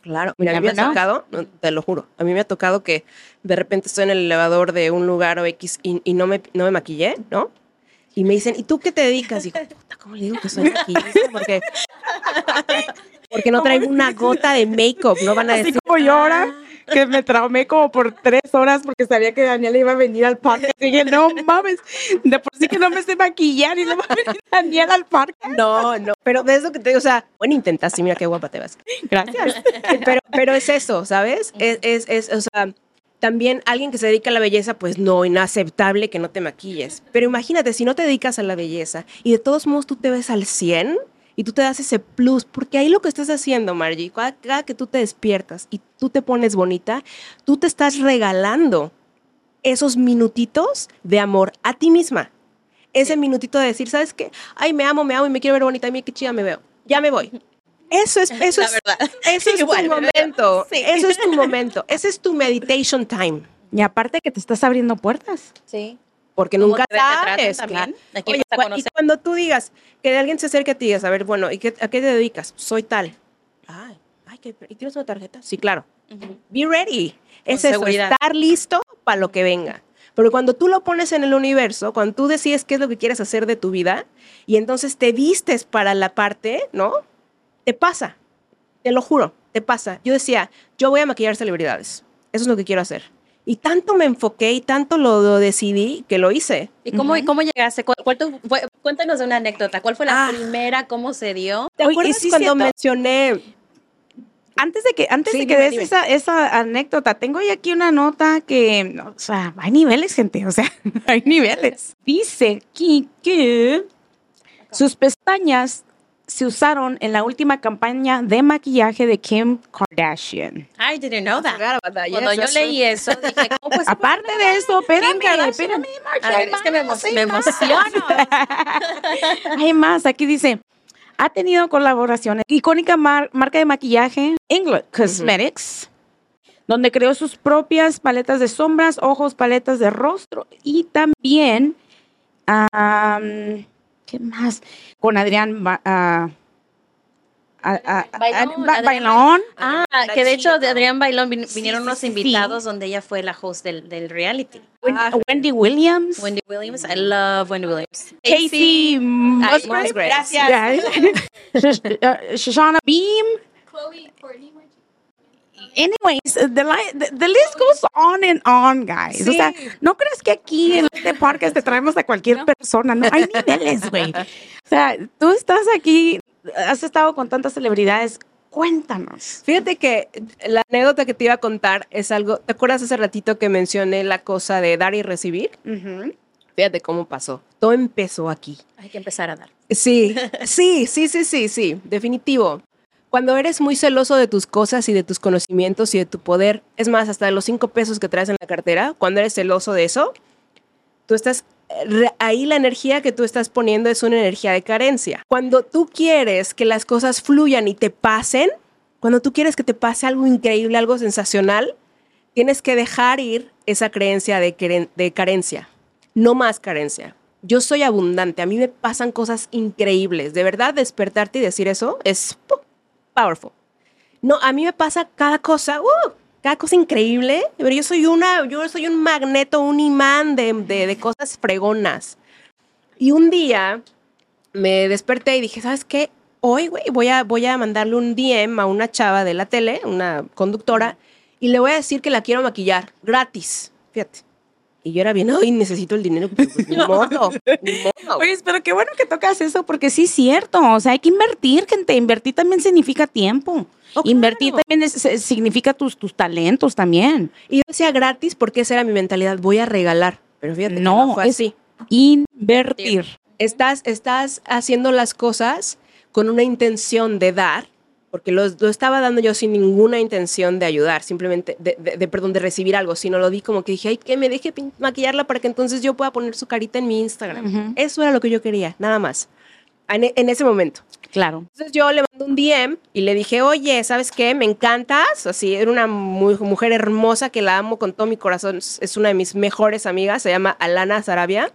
Claro, mira, a mí me ha tocado, no, te lo juro, a mí me ha tocado que de repente estoy en el elevador de un lugar o X y, y no, me, no me maquillé, ¿no? Y me dicen, ¿y tú qué te dedicas? Digo, puta, ¿cómo le digo que soy maquillista? Porque, porque no traigo una gota de make-up, no van a Así decir. como yo ahora, que me traumé como por tres horas porque sabía que Daniela iba a venir al parque. Y dije, no mames, de por sí que no me sé maquillar y no va a venir Daniela al parque. No, no, pero de eso que te digo, o sea, bueno, intentas, sí, mira qué guapa te vas. Gracias. Pero, pero es eso, ¿sabes? Es, es, es, o sea, también alguien que se dedica a la belleza, pues no, inaceptable que no te maquilles. Pero imagínate, si no te dedicas a la belleza y de todos modos tú te ves al 100 y tú te das ese plus, porque ahí lo que estás haciendo, Margie, cada, cada que tú te despiertas y tú te pones bonita, tú te estás regalando esos minutitos de amor a ti misma. Ese minutito de decir, ¿sabes qué? Ay, me amo, me amo y me quiero ver bonita, mira qué chida me veo. Ya me voy. Eso es, eso La es, verdad. eso es Igual, tu momento. Sí. Eso es tu momento. Ese es tu meditation time. Y aparte que te estás abriendo puertas. Sí. Porque ¿Cómo nunca sabes. también? claro. ¿A quién Oye, y cuando tú digas que alguien se acerque a ti y digas, a ver, bueno, ¿y qué, a qué te dedicas? Soy tal. Ay, ay, ¿qué- ¿y tienes una tarjeta? Sí, claro. Be ready. Es eso, seguridad. estar listo para lo que venga. Pero cuando tú lo pones en el universo, cuando tú decides qué es lo que quieres hacer de tu vida y entonces te vistes para la parte, ¿no? Te pasa. Te lo juro, te pasa. Yo decía, yo voy a maquillar celebridades. Eso es lo que quiero hacer. Y tanto me enfoqué y tanto lo, lo decidí que lo hice. ¿Y cómo, cómo llegaste? ¿Cuál, cuál tu- fue- cuéntanos una anécdota. ¿Cuál fue la Ah. primera? ¿Cómo se dio? ¿Te Oye, acuerdas sí cuando mencioné Antes de que, antes Sí, de que dime, des dime. esa, esa anécdota, tengo ahí aquí una nota que, o sea, hay niveles, gente, o sea, hay niveles. Dice aquí que sus pestañas se usaron en la última campaña de maquillaje de Kim Kardashian. I didn't know that. Cuando Yes, yo leí eso, dije, ¿cómo pues? Aparte de eso, espérame, espérame, A ver, es que me, emo- hay me más. emociono. Hay más, aquí dice, ha tenido colaboraciones. Icónica mar- marca de maquillaje, England Cosmetics, donde creó sus propias paletas de sombras, ojos, paletas de rostro y también, am, ¿qué más? Con Adrián Ba- ah, ah, ah, ah, Bailón. Ah, La que de hecho de. Adrián Bailón vin- Sí, vinieron sí, unos sí, sí. invitados donde ella fue la host del, del reality. Ah. Wendy Williams. Wendy Williams, I love Wendy Williams. Casey Musgrave. Gracias. Uh, Shoshana Beam. Chloe, Courtney. Anyways, the, li- the, the list goes on and on, guys. O sea, no crees que aquí en este podcast te traemos a cualquier persona, no hay niveles, güey. O sea, tú estás aquí, has estado con tantas celebridades, cuéntanos. Fíjate que la anécdota que te iba a contar es algo. ¿Te acuerdas hace ratito que mencioné la cosa de dar y recibir? Fíjate cómo pasó. Todo empezó aquí. Hay que empezar a dar. Sí, sí, sí, sí, sí, sí, definitivo. Cuando eres muy celoso de tus cosas y de tus conocimientos y de tu poder, es más, hasta de los cinco pesos que traes en la cartera, cuando eres celoso de eso, tú estás, ahí la energía que tú estás poniendo es una energía de carencia. Cuando tú quieres que las cosas fluyan y te pasen, cuando tú quieres que te pase algo increíble, algo sensacional, tienes que dejar ir esa creencia de carencia. No más carencia. Yo soy abundante, a mí me pasan cosas increíbles. De verdad, despertarte y decir eso es ¡pum! Powerful. No, a mí me pasa cada cosa, ¡uh! cada cosa increíble, pero yo soy una, yo soy un magneto, un imán de, de- de cosas fregonas. Y un día me desperté y dije, ¿sabes qué? Hoy, güey, voy a, voy a mandarle un DM a una chava de la tele, una conductora, y le voy a decir que la quiero maquillar gratis. Fíjate. Y yo era bien, ay, necesito el dinero, pues, ni modo, ni modo. Oye, pero qué bueno que tocas eso, porque sí es cierto. O sea, hay que invertir, gente. Invertir también significa tiempo. Oh, Invertir claro. también es- significa tus, tus talentos también. Y yo decía gratis porque esa era mi mentalidad, voy a regalar. Pero fíjate, No, no, fue es- así. Invertir. Estás, estás haciendo las cosas con una intención de dar, porque lo, lo estaba dando yo sin ninguna intención de ayudar, simplemente, de, de- de- perdón, de recibir algo, sino lo di como que dije, ay, que me deje maquillarla para que entonces yo pueda poner su carita en mi Instagram. Ujú. Eso era lo que yo quería, nada más, en, e- en ese momento. Claro. Entonces yo le mandé un DM y le dije, oye, ¿sabes qué? Me encantas. Así, era una mu- mujer hermosa que la amo con todo mi corazón. Es una de mis mejores amigas, se llama Alana Sarabia.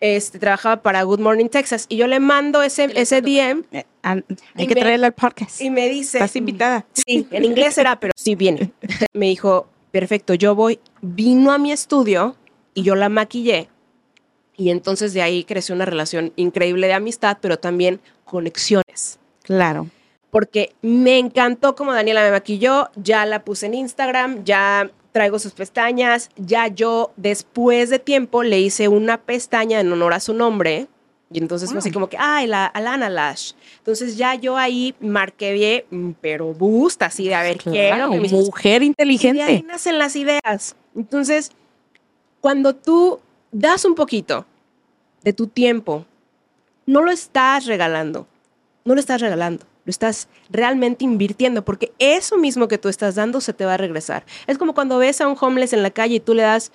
Este, trabajaba para Good Morning Texas y yo le mando ese, ese DM Eh, hay Y que me- traerla al podcast. y me dice... Estás invitada. Sí, en inglés era, pero sí viene. Me dijo, perfecto, yo voy. Vino a mi estudio y yo la maquillé. Y entonces de ahí creció una relación increíble de amistad, pero también conexiones. Claro. Porque me encantó como Daniela me maquilló, ya la puse en Instagram, ya traigo sus pestañas, ya yo después de tiempo le hice una pestaña en honor a su nombre. Y entonces así como que, ay, la Alana Lash. Entonces ya yo ahí marqué bien, mm, pero boost, así de, a ver, Claro, mujer y ahí inteligente. nacen las ideas. Entonces, cuando tú das un poquito de tu tiempo, no lo estás regalando, no lo estás regalando, lo estás realmente invirtiendo, porque eso mismo que tú estás dando se te va a regresar. Es como cuando ves a un homeless en la calle y tú le das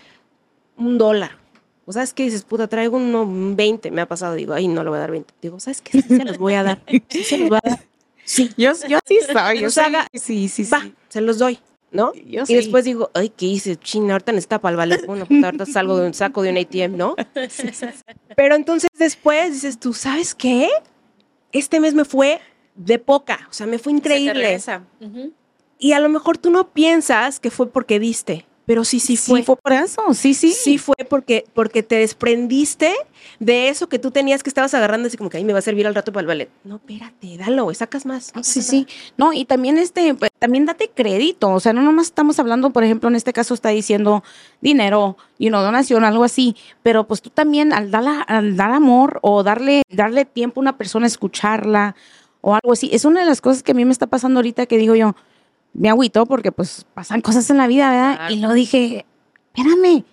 un dólar. O sabes qué dices, puta, traigo uno, un 20, me ha pasado, digo, ay, no le voy a dar 20. Digo, ¿sabes qué? Sí se los voy a dar. Sí se los voy a dar. Sí, Yo, yo sí soy. Yo soy sí, sí, sí. va, se los doy, ¿no? Yo y sí. después digo, ay, ¿qué hice? China, ahorita necesita para el. Bueno, puta, ahorita salgo de un saco de un ATM, ¿no? Pero entonces después dices, ¿tú sabes qué? Este mes me fue de poca, o sea, me fue Se increíble. Ujú. Y a lo mejor tú no piensas que fue porque diste, pero sí, sí fue. Sí, fue por eso. Sí, sí. Sí fue porque, porque te desprendiste de eso que tú tenías que estabas agarrando así como que ahí me va a servir al rato para el ballet. No, espérate, dalo, sacas más. no Sí, sí. No, y también este, también date crédito. O sea, no nomás estamos hablando, por ejemplo, en este caso está diciendo dinero, you know, donación, algo así. Pero pues tú también al dar, al dar amor o darle, darle tiempo a una persona, escucharla o algo así. Es una de las cosas que a mí me está pasando ahorita que digo yo, me agüito porque pues pasan cosas en la vida, ¿verdad? Claro. Y lo dije, espérame.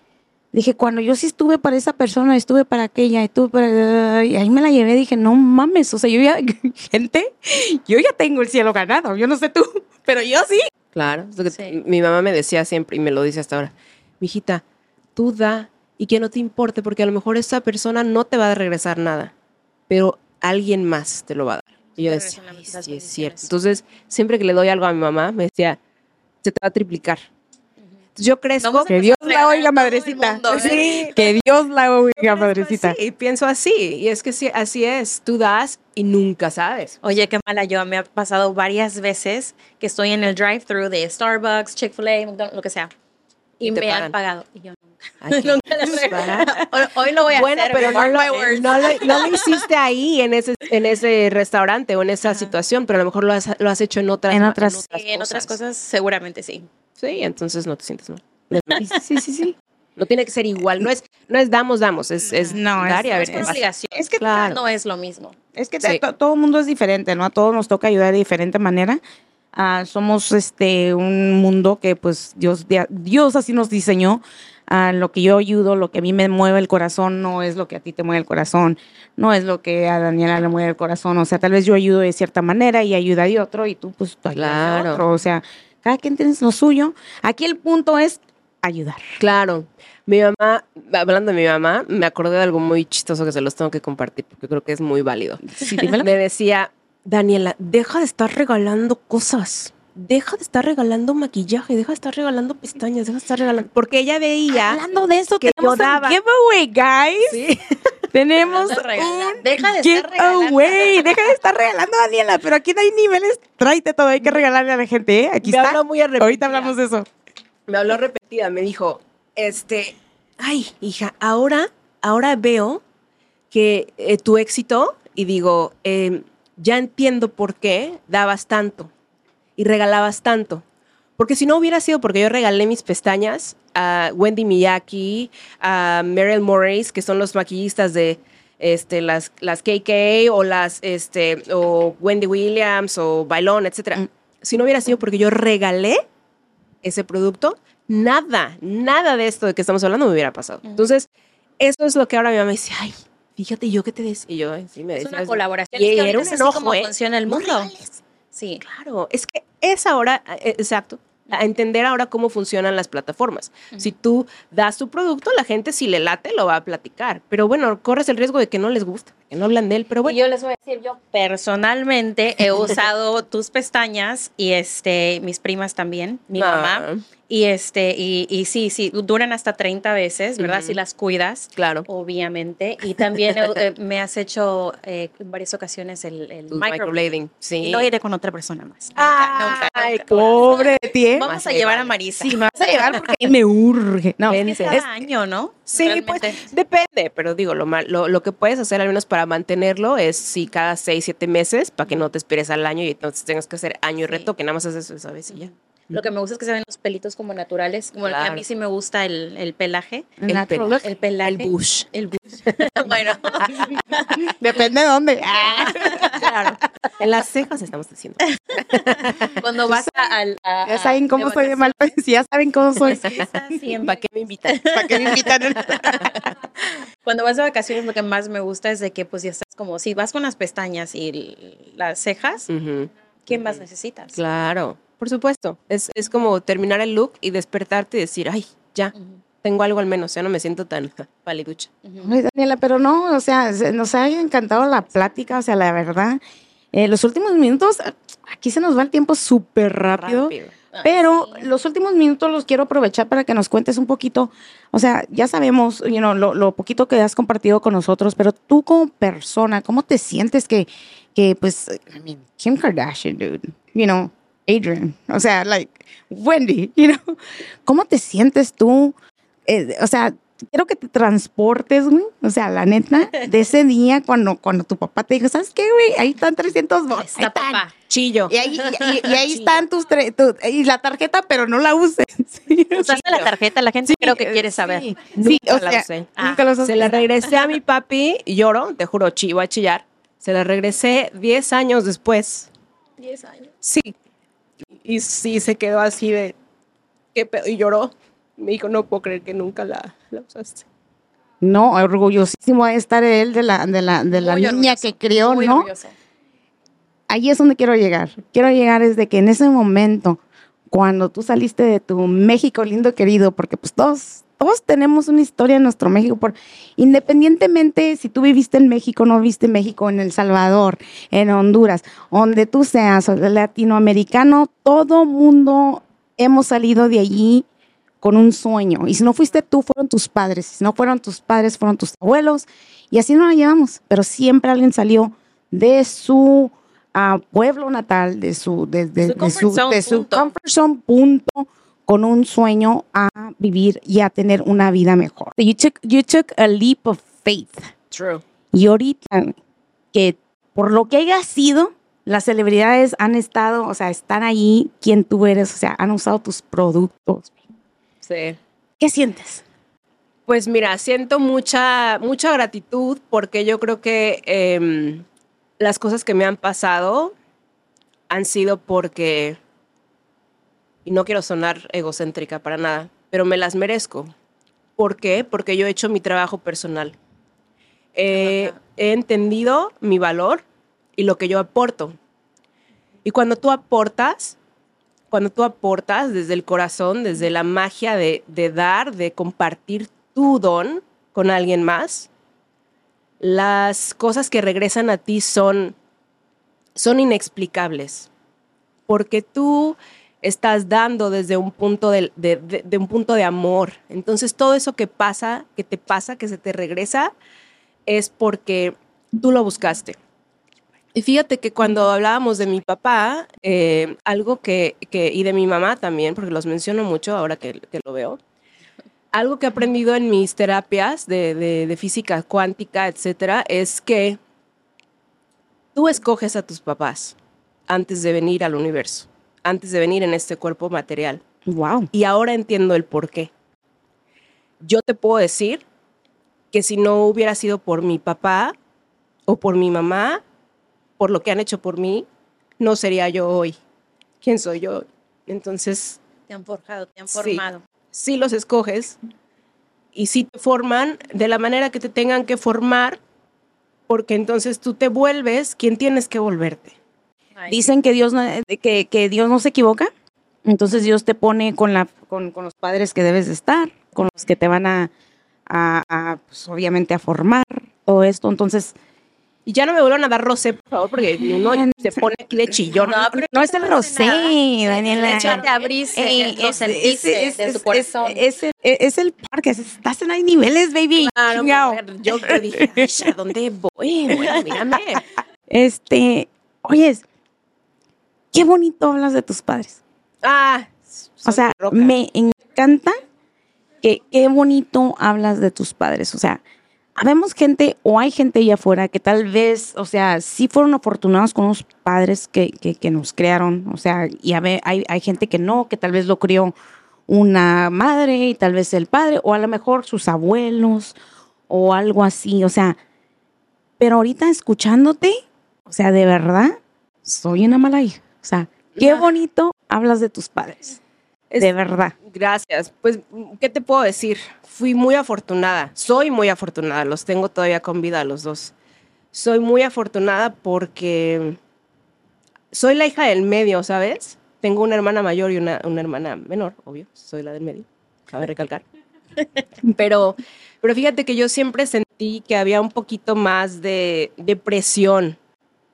Dije, cuando yo sí estuve para esa persona, estuve para aquella, estuve para... Y ahí me la llevé, dije, no mames, o sea, yo ya, gente, yo ya tengo el cielo ganado, yo no sé tú, pero yo sí. Claro, es lo que Sí. mi mamá me decía siempre y me lo dice hasta ahora. Mijita, tú da y que no te importe porque a lo mejor esa persona no te va a regresar nada, pero alguien más te lo va a dar. Y yo decía, regresan "Ay, las sí, es bendiciones". cierto. Entonces, siempre que le doy algo a mi mamá, me decía, se te va a triplicar. Entonces, yo crezco. Que Dios la oiga, madrecita. mundo, ¿eh? Sí, que Dios la oiga, madrecita. y pienso así. Y es que sí, así es. Tú das y nunca sabes. Oye, qué mala yo. Me ha pasado varias veces que estoy en el drive-thru de Starbucks, Chick-fil-A, lo que sea. Y, Y te me pagan. han pagado. Y yo nunca. Ay, nunca. Hoy, hoy lo voy a Bueno, hacer. pero no lo, no, lo, no lo hiciste ahí en ese, en ese restaurante o en esa situación, pero a lo mejor lo has, lo has hecho en otras, En ma- otras- Sí, en otras cosas seguramente sí. Sí, entonces no te sientes mal. Sí, sí, sí. No tiene que ser igual, no es, no es damos, damos, es, es No, es- dar y a ver Es obligación. Es que Claro. no es lo mismo. Es que Sí. to- todo el mundo es diferente, ¿no? A todos nos toca ayudar de diferente manera. Ah, somos este un mundo que pues Dios, Dios así nos diseñó. Ah, lo que yo ayudo, lo que a mí me mueve el corazón, no es lo que a ti te mueve el corazón, no es lo que a Daniela le mueve el corazón. O sea, tal vez yo ayudo de cierta manera y ayuda de otro y tú pues tú ayudas Claro. otro. O sea, cada quien tiene lo suyo. Aquí el punto es ayudar. Claro. Mi mamá, hablando de mi mamá, me acordé de algo muy chistoso que se los tengo que compartir porque creo que es muy válido. Sí. Me decía, Daniela, deja de estar regalando cosas. Deja de estar regalando maquillaje, deja de estar regalando pestañas, deja de estar regalando. Porque ella veía. Hablando de eso, que tenemos yo un daba. giveaway, guys. Sí. Tenemos un Deja de estar regalando. giveaway. Deja de estar regalando, Daniela. Pero aquí no hay niveles. Tráete todo. Hay que regalarle a la gente, ¿eh? Aquí Me está. habló muy repetida. Ahorita hablamos de eso. Me habló repetida, me dijo, este, ay, hija, ahora, ahora veo que eh, tu éxito, y digo, eh, ya entiendo por qué dabas tanto y regalabas tanto. Porque si no hubiera sido porque yo regalé mis pestañas a Wendy Miyaki, a Meryl Morris, que son los maquillistas de este, las, las KK o las este, o Wendy Williams o Bailón, etcétera. Mm. Si no hubiera sido porque yo regalé ese producto, nada, nada de esto de que estamos hablando me hubiera pasado. Entonces, eso es lo que ahora mi mamá dice, ay, fíjate yo qué te decía. Y yo, "Ay, sí, me Es una colaboración. Y Es que era ahorita un es así enojo, como ¿eh? funciona el mundo. Sí. Claro, es que es ahora, eh, exacto, a entender ahora cómo funcionan las plataformas. Si tú das tu producto, la gente si le late lo va a platicar, pero bueno, corres el riesgo de que no les guste. Que no hablan de él, pero Y bueno. yo les voy a decir, yo personalmente he usado tus pestañas y este, mis primas también, mi Ah. mamá. Y este, y, y sí, sí, duran hasta 30 veces, ¿verdad? Si las cuidas. Claro. Obviamente. Y también eh, eh, me has hecho eh, en varias ocasiones el, el microblading. sí. Y lo iré con otra persona más. Nunca, nunca, Ay, pobre. ¿eh? Vamos Más a le llevar a. Marisa. Sí, me vas a llevar porque me urge. No, es- cada año, ¿no? Sí, Realmente. pues depende, pero digo, lo, mal- lo, lo que puedes hacer al menos para mantenerlo es si cada seis, siete meses, para que no te esperes al año y entonces tengas que hacer año y Sí. reto, que nada más haces eso esa vez y ya. Lo que me gusta es que se ven los pelitos como naturales. Como el que a mí sí me gusta el, el pelaje. El Natural pelo. look. El pelaje. El bush. El bush. bueno, Depende de dónde. Claro. En las cejas estamos diciendo. cuando vas a, al- a- Ya saben cómo de soy de mal. Si ya saben cómo soy. ¿Para qué me invitan? ¿Para qué me invitan? Cuando vas de vacaciones, lo que más me gusta es de que, pues, ya estás como, si vas con las pestañas y las cejas. ¿qué más necesitas? Claro, por supuesto. Es, es como terminar el look y despertarte y decir, ay, ya, tengo algo al menos, ya no me siento tan paliducha. Ay, Daniela, pero no, o sea, se- nos ha encantado la plática, o sea, la verdad. eh, los últimos minutos, aquí se nos va el tiempo súper rápido. Rápido. Ay, Pero sí. los últimos minutos los quiero aprovechar para que nos cuentes un poquito. O sea, ya sabemos, you know, lo, lo poquito que has compartido con nosotros, pero tú como persona, ¿cómo te sientes que, que pues, I mean, Kim Kardashian, dude, you know, Adrian, o sea, like, Wendy, you know, ¿cómo te sientes tú? Eh, o sea, quiero que te transportes, güey, o sea, la neta, de ese día cuando, cuando tu papá te dijo, ¿sabes qué, güey? Ahí están 300 bolas. Está papá. Chillo. Y ahí, y, y ahí están tus tres, tu- y la tarjeta, pero no la uses. Sí, Usaste la tarjeta, la gente creo que quiere saber. Sí, Nunca sí, o la sea, usé. nunca los Se la regresé a mi papi, y lloro, te juro, chi, voy a chillar. Se la regresé 10 años después. 10 años. Sí. Y sí, se quedó así de, ¿qué pedo? Y lloró. Me dijo, no puedo creer que nunca la, la usaste. No, orgullosísimo de estar él de la, de la, de la Muy niña orgulloso, que crió, muy ¿no? orgulloso. Ahí es donde quiero llegar. Quiero llegar desde que en ese momento, cuando tú saliste de tu México lindo querido, porque pues todos, todos tenemos una historia en nuestro México, por, independientemente si tú viviste en México, no viviste en México, en El Salvador, en Honduras, donde tú seas latinoamericano, todo mundo hemos salido de allí con un sueño. Y si no fuiste tú, fueron tus padres. Si no fueron tus padres, fueron tus abuelos. Y así nos la llevamos. Pero siempre alguien salió de su ah, pueblo natal, de su, de, de- Su de su, zone, de su punto. comfort zone, punto, con un sueño a vivir y a tener una vida mejor. You took, you took a leap of faith. True. Y ahorita que por lo que haya sido, las celebridades han estado, o sea, están ahí, quien tú eres, o sea, han usado tus productos. Sí. ¿Qué sientes? Pues mira, siento mucha, mucha gratitud porque yo creo que em, las cosas que me han pasado han sido porque, y no quiero sonar egocéntrica para nada, pero me las merezco. ¿Por qué? Porque yo he hecho mi trabajo personal. Eh, he entendido mi valor y lo que yo aporto. Y cuando tú aportas, cuando tú aportas desde el corazón, desde la magia de dar, de compartir tu don con alguien más, las cosas que regresan a ti son, son inexplicables. Porque tú estás dando desde un punto de, un punto de amor. Entonces todo eso que pasa, que te pasa, que se te regresa, es porque tú lo buscaste. Y fíjate que cuando hablábamos de mi papá, eh, algo que, que- y de mi mamá también, porque los menciono mucho ahora que, que lo veo, algo que he aprendido en mis terapias de, de- de física cuántica, etcétera, es que tú escoges a tus papás antes de venir al universo, antes de venir en este cuerpo material. Wow. Y ahora entiendo el por qué. Yo te puedo decir que si no hubiera sido por mi papá o por mi mamá, por lo que han hecho por mí, no sería yo hoy. ¿Quién soy yo? hoy? Entonces, Te han forjado, te han Sí. formado. Sí los escoges y sí te forman de la manera que te tengan que formar, porque entonces tú te vuelves quien tienes que volverte. Ay, Dicen que Dios, no, que, que Dios no se equivoca. Entonces Dios te pone con, la, con, con los padres que debes de estar, con los que te van a, a- a, pues, obviamente, a formar todo esto. Entonces, Y ya no me vuelvan a dar rosé, por favor, porque uno se pone aquí de chillón. No, pero No es el rosé, Daniela. Échate a abrirse, Ey, lo es- sentiste es- de tu corazón. Es, es el, es el parque, es- estás en hay niveles, baby. Claro, mujer, yo, yo dije, "Ay, ¿a dónde voy? Bueno, mírame. Este, oyes, qué bonito hablas de tus padres. Ah, O sea, roca. me encanta que qué bonito hablas de tus padres. O sea, habemos gente o hay gente allá afuera que tal vez, o sea, sí fueron afortunados con los padres que, que, que nos crearon. O sea, y hay, hay gente que no, que tal vez lo crió una madre y tal vez el padre, o a lo mejor sus abuelos o algo así. O sea, pero ahorita escuchándote, o sea, de verdad, soy una mala hija. O sea, qué bonito hablas de tus padres. Es- de verdad. Gracias. Pues, ¿qué te puedo decir? Fui muy afortunada. Soy muy afortunada. Los tengo todavía con vida a los dos. Soy muy afortunada porque soy la hija del medio, ¿sabes? Tengo una hermana mayor y una, una hermana menor, obvio. Soy la del medio. Cabe recalcar. Pero, pero fíjate que yo siempre sentí que había un poquito más de, de presión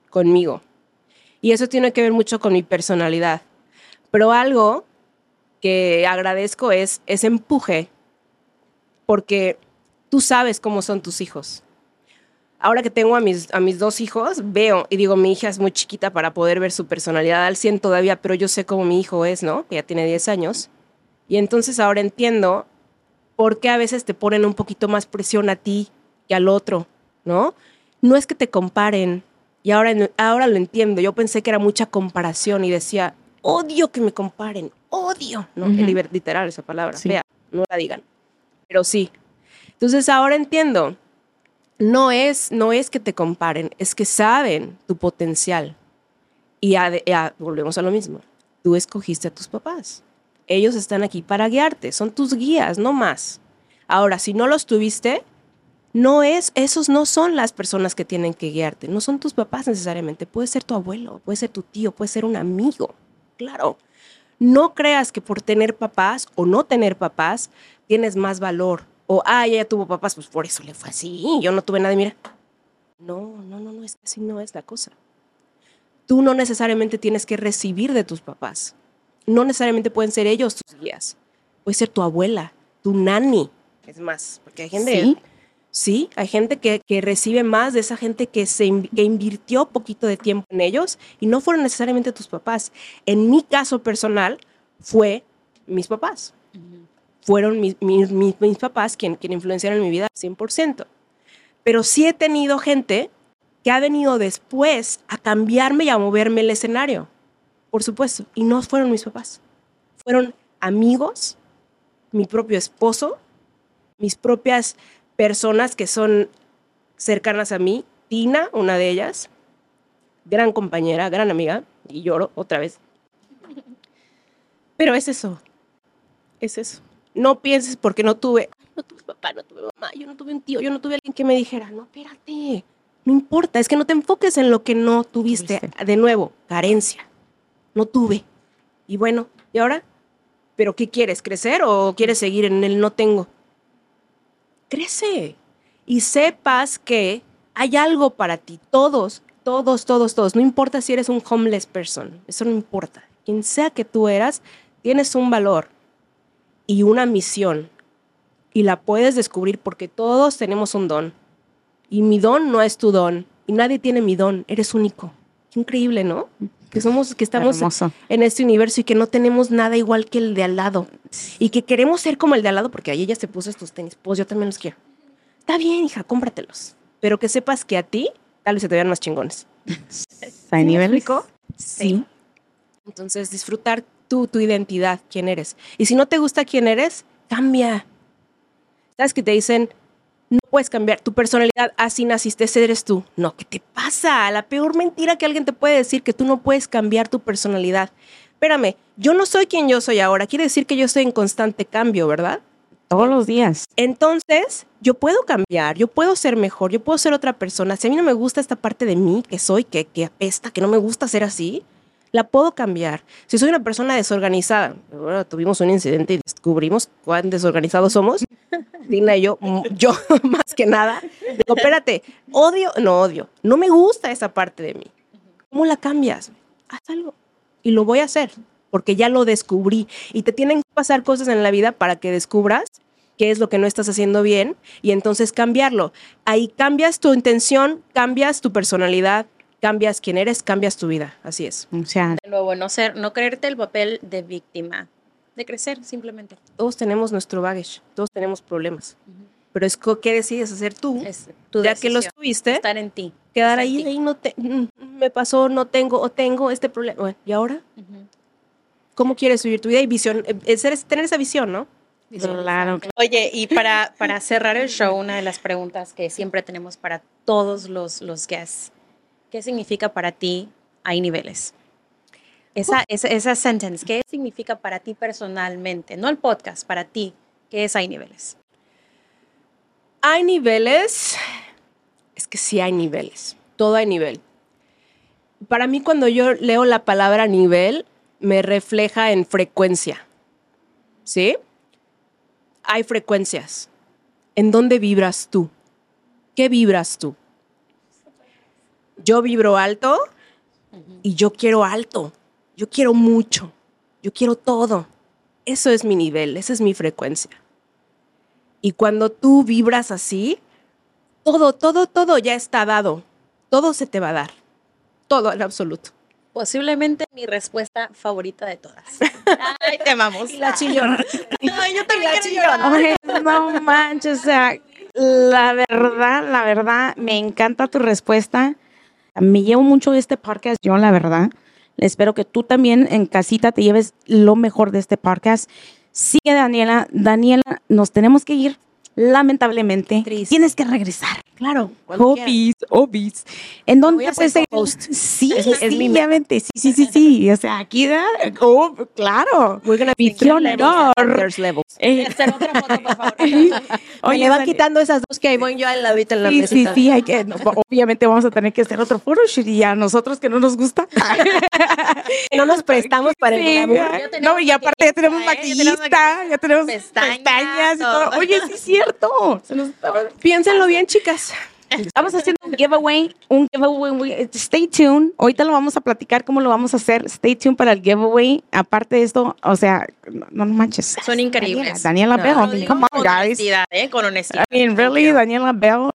conmigo. Y eso tiene que ver mucho con mi personalidad. Pero algo que agradezco es ese empuje, porque tú sabes cómo son tus hijos. Ahora que tengo a mis, a mis dos hijos, veo y digo, mi hija es muy chiquita para poder ver su personalidad al 100 todavía, pero yo sé cómo mi hijo es, ¿no? Que ya tiene 10 años. Y entonces ahora entiendo por qué a veces te ponen un poquito más presión a ti que al otro, ¿no? No es que te comparen. Y ahora, ahora lo entiendo. Yo pensé que era mucha comparación y decía, odio que me comparen, odio. No. Es liber- literal esa palabra, Sí. fea, no la digan. Pero sí. Entonces ahora entiendo. No es, no es que te comparen, es que saben tu potencial. Y ade- ya, volvemos a lo mismo. Tú escogiste a tus papás. Ellos están aquí para guiarte, son tus guías, no más. Ahora, si no los tuviste, no es, esos no son las personas que tienen que guiarte, no son tus papás necesariamente, puede ser tu abuelo, puede ser tu tío, puede ser un amigo, claro. No creas que por tener papás o no tener papás tienes más valor. O, ah, ella tuvo papás, pues por eso le fue así, yo no tuve nada, mira. No, no, no, no, es que así no es la cosa. Tú no necesariamente tienes que recibir de tus papás. No necesariamente pueden ser ellos tus guías. Puede ser tu abuela, tu nani. Es más, porque hay gente, Sí. Sí, hay gente que, que recibe más de esa gente que, se, que invirtió poquito de tiempo en ellos y no fueron necesariamente tus papás. En mi caso personal, fue mis papás. Fueron mis, mis, mis- mis papás quien, quien influenciaron mi vida 100%. Pero sí he tenido gente que ha venido después a cambiarme y a moverme el escenario. Por supuesto. Y no fueron mis papás. Fueron amigos, mi propio esposo, mis propias personas que son cercanas a mí. Tina, una de ellas, gran compañera, gran amiga, y lloro otra vez. Pero es eso, es eso. No pienses porque no tuve, "Ay, no tuve papá, no tuve mamá, yo no tuve un tío, yo no tuve alguien que me dijera, no, espérate, no importa, es que no te enfoques en lo que no tuviste. Tuviste. De nuevo, carencia, no tuve. Y bueno, ¿y ahora? ¿Pero qué quieres? ¿Crecer o quieres seguir en el no tengo? Crece y sepas que hay algo para ti. Todos, todos, todos, todos. No importa si eres un homeless person, eso no importa. Quien sea que tú eras, tienes un valor y una misión y la puedes descubrir porque todos tenemos un don. Y mi don no es tu don y nadie tiene mi don, eres único. Increíble, ¿no? Que somos que estamos Hermoso. en este universo y que no tenemos nada igual que el de al lado. Y que queremos ser como el de al lado porque ahí ella se puso estos tenis. Pues yo también los quiero. Está bien, hija, cómpratelos. Pero que sepas que a ti tal vez se te vean más chingones. ¿Hay ¿Sí niveles? explico? Sí. Entonces, disfrutar tú, tu identidad, quién eres. Y si no te gusta quién eres, cambia. ¿Sabes que te dicen, no puedes cambiar tu personalidad, así naciste, ese eres tú? No, ¿qué te pasa? La peor mentira que alguien te puede decir, que tú no puedes cambiar tu personalidad. Espérame, yo no soy quien yo soy ahora, quiere decir que yo estoy en constante cambio, ¿verdad? Todos los días. Entonces, yo puedo cambiar, yo puedo ser mejor, yo puedo ser otra persona. Si a mí no me gusta esta parte de mí que soy, que, que apesta, que no me gusta ser así, La puedo cambiar. Si soy una persona desorganizada, bueno, tuvimos un incidente y descubrimos cuán desorganizados somos. Dina y yo, yo más que nada. Digo, espérate, odio, no odio, no me gusta esa parte de mí. ¿Cómo la cambias? Haz algo. Y lo voy a hacer, porque ya lo descubrí. Y te tienen que pasar cosas en la vida para que descubras qué es lo que no estás haciendo bien y entonces cambiarlo. Ahí cambias tu intención, cambias tu personalidad, cambias quién eres, cambias tu vida. Así es. O sea, De nuevo, no ser, no creerte el papel de víctima, de crecer simplemente. Todos tenemos nuestro baggage, todos tenemos problemas. Pero es qué decides hacer tú. Es tu ya que los decisión, tuviste, estar en ti. quedar ahí, ti. ahí no te, mm, me pasó, no tengo o tengo este problema. Bueno, ¿y ahora? ¿Cómo quieres vivir tu vida? Y visión, eh, es, es tener esa visión, ¿no? claro. Oye, y para, para cerrar el show, una de las preguntas que siempre tenemos para todos los, los guests, ¿qué significa para ti hay niveles? Esa, esa, esa sentence, ¿qué significa para ti personalmente? No el podcast, para ti, ¿qué es hay niveles? Hay niveles, es que sí hay niveles, todo hay nivel. Para mí cuando yo leo la palabra nivel, me refleja en frecuencia, ¿sí? Hay frecuencias. ¿En dónde vibras tú? ¿Qué vibras tú? Yo vibro alto y yo quiero alto, yo quiero mucho, yo quiero todo. Eso es mi nivel, esa es mi frecuencia. Y cuando tú vibras así, todo, todo, todo ya está dado. Todo se te va a dar. Todo en absoluto. Posiblemente mi respuesta favorita de todas. Ay, te amamos. La chillona. Ay, yo también La chillona. Oye, no manches, o sea, la verdad, la verdad, me encanta tu respuesta. Me llevo mucho de este podcast, yo, la verdad. Espero que tú también en casita te lleves lo mejor de este podcast. Sigue, Daniela. Daniela, nos tenemos que ir, lamentablemente. Triste. Tienes que regresar. Claro. Obis, obis. ¿En puedes ser seguir? host. Sí, Es- es mi sí. Sí, sí, sí, sí. O sea, aquí da, oh, claro. We're gonna be levels. There's levels. Eh, Hacer otra foto, por favor. Oye, Oye, va Dani- quitando esas dos que ahí voy yo al ladito en la Sí, sí, mesita. sí, hay que, no, obviamente vamos a tener que hacer otro photoshoot y a nosotros que no nos gusta. No nos prestamos para el Sí, tenemos no, y aparte ya tenemos maquillista, ¿eh? Ya tenemos maquillista, ya tenemos pestañas, pestañas, y todo. todo. Oye, sí es cierto. Se nos estaba- Piénsenlo bien, chicas. Estamos haciendo un giveaway, un giveaway. Stay tuned. Ahorita lo vamos a platicar cómo lo vamos a hacer. Stay tuned para el giveaway. Aparte de esto, o sea, no, no manches. Son increíbles. Daniela, Daniela No, Bell, come on, con guys. honestidad, ¿eh? Con honestidad. I mean, really, Daniela Bell.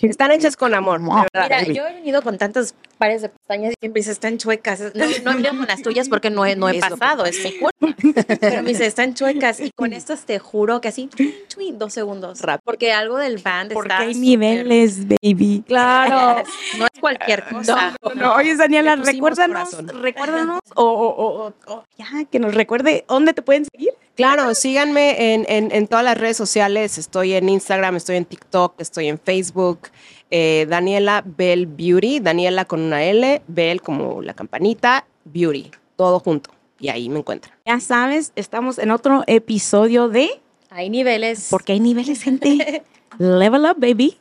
Están hechas con amor. Mira, yo he venido con tantas pares de pestañas y siempre dice, están chuecas. No, no con las tuyas porque no he, no he pasado, es mi culpa. Pero me dice, están chuecas. Y con estas te juro que así, twin, dos segundos. Rápido. Porque algo del band Porque está hay niveles, baby. Claro. No es cualquier cosa. No, no, oye, Daniela, recuérdanos, corazón. recuérdanos, o, o- o- o- o ya, que nos recuerde dónde te pueden seguir. Claro, síganme en, en- en todas las redes sociales. Estoy en Instagram, estoy en TikTok, estoy en Facebook. Eh, Daniela Bell Beauty. Daniela con una L, Bell como la campanita, Beauty. Todo junto. Y ahí me encuentran. Ya sabes, estamos en otro episodio de Hay niveles. Porque hay niveles, gente. Level up, baby.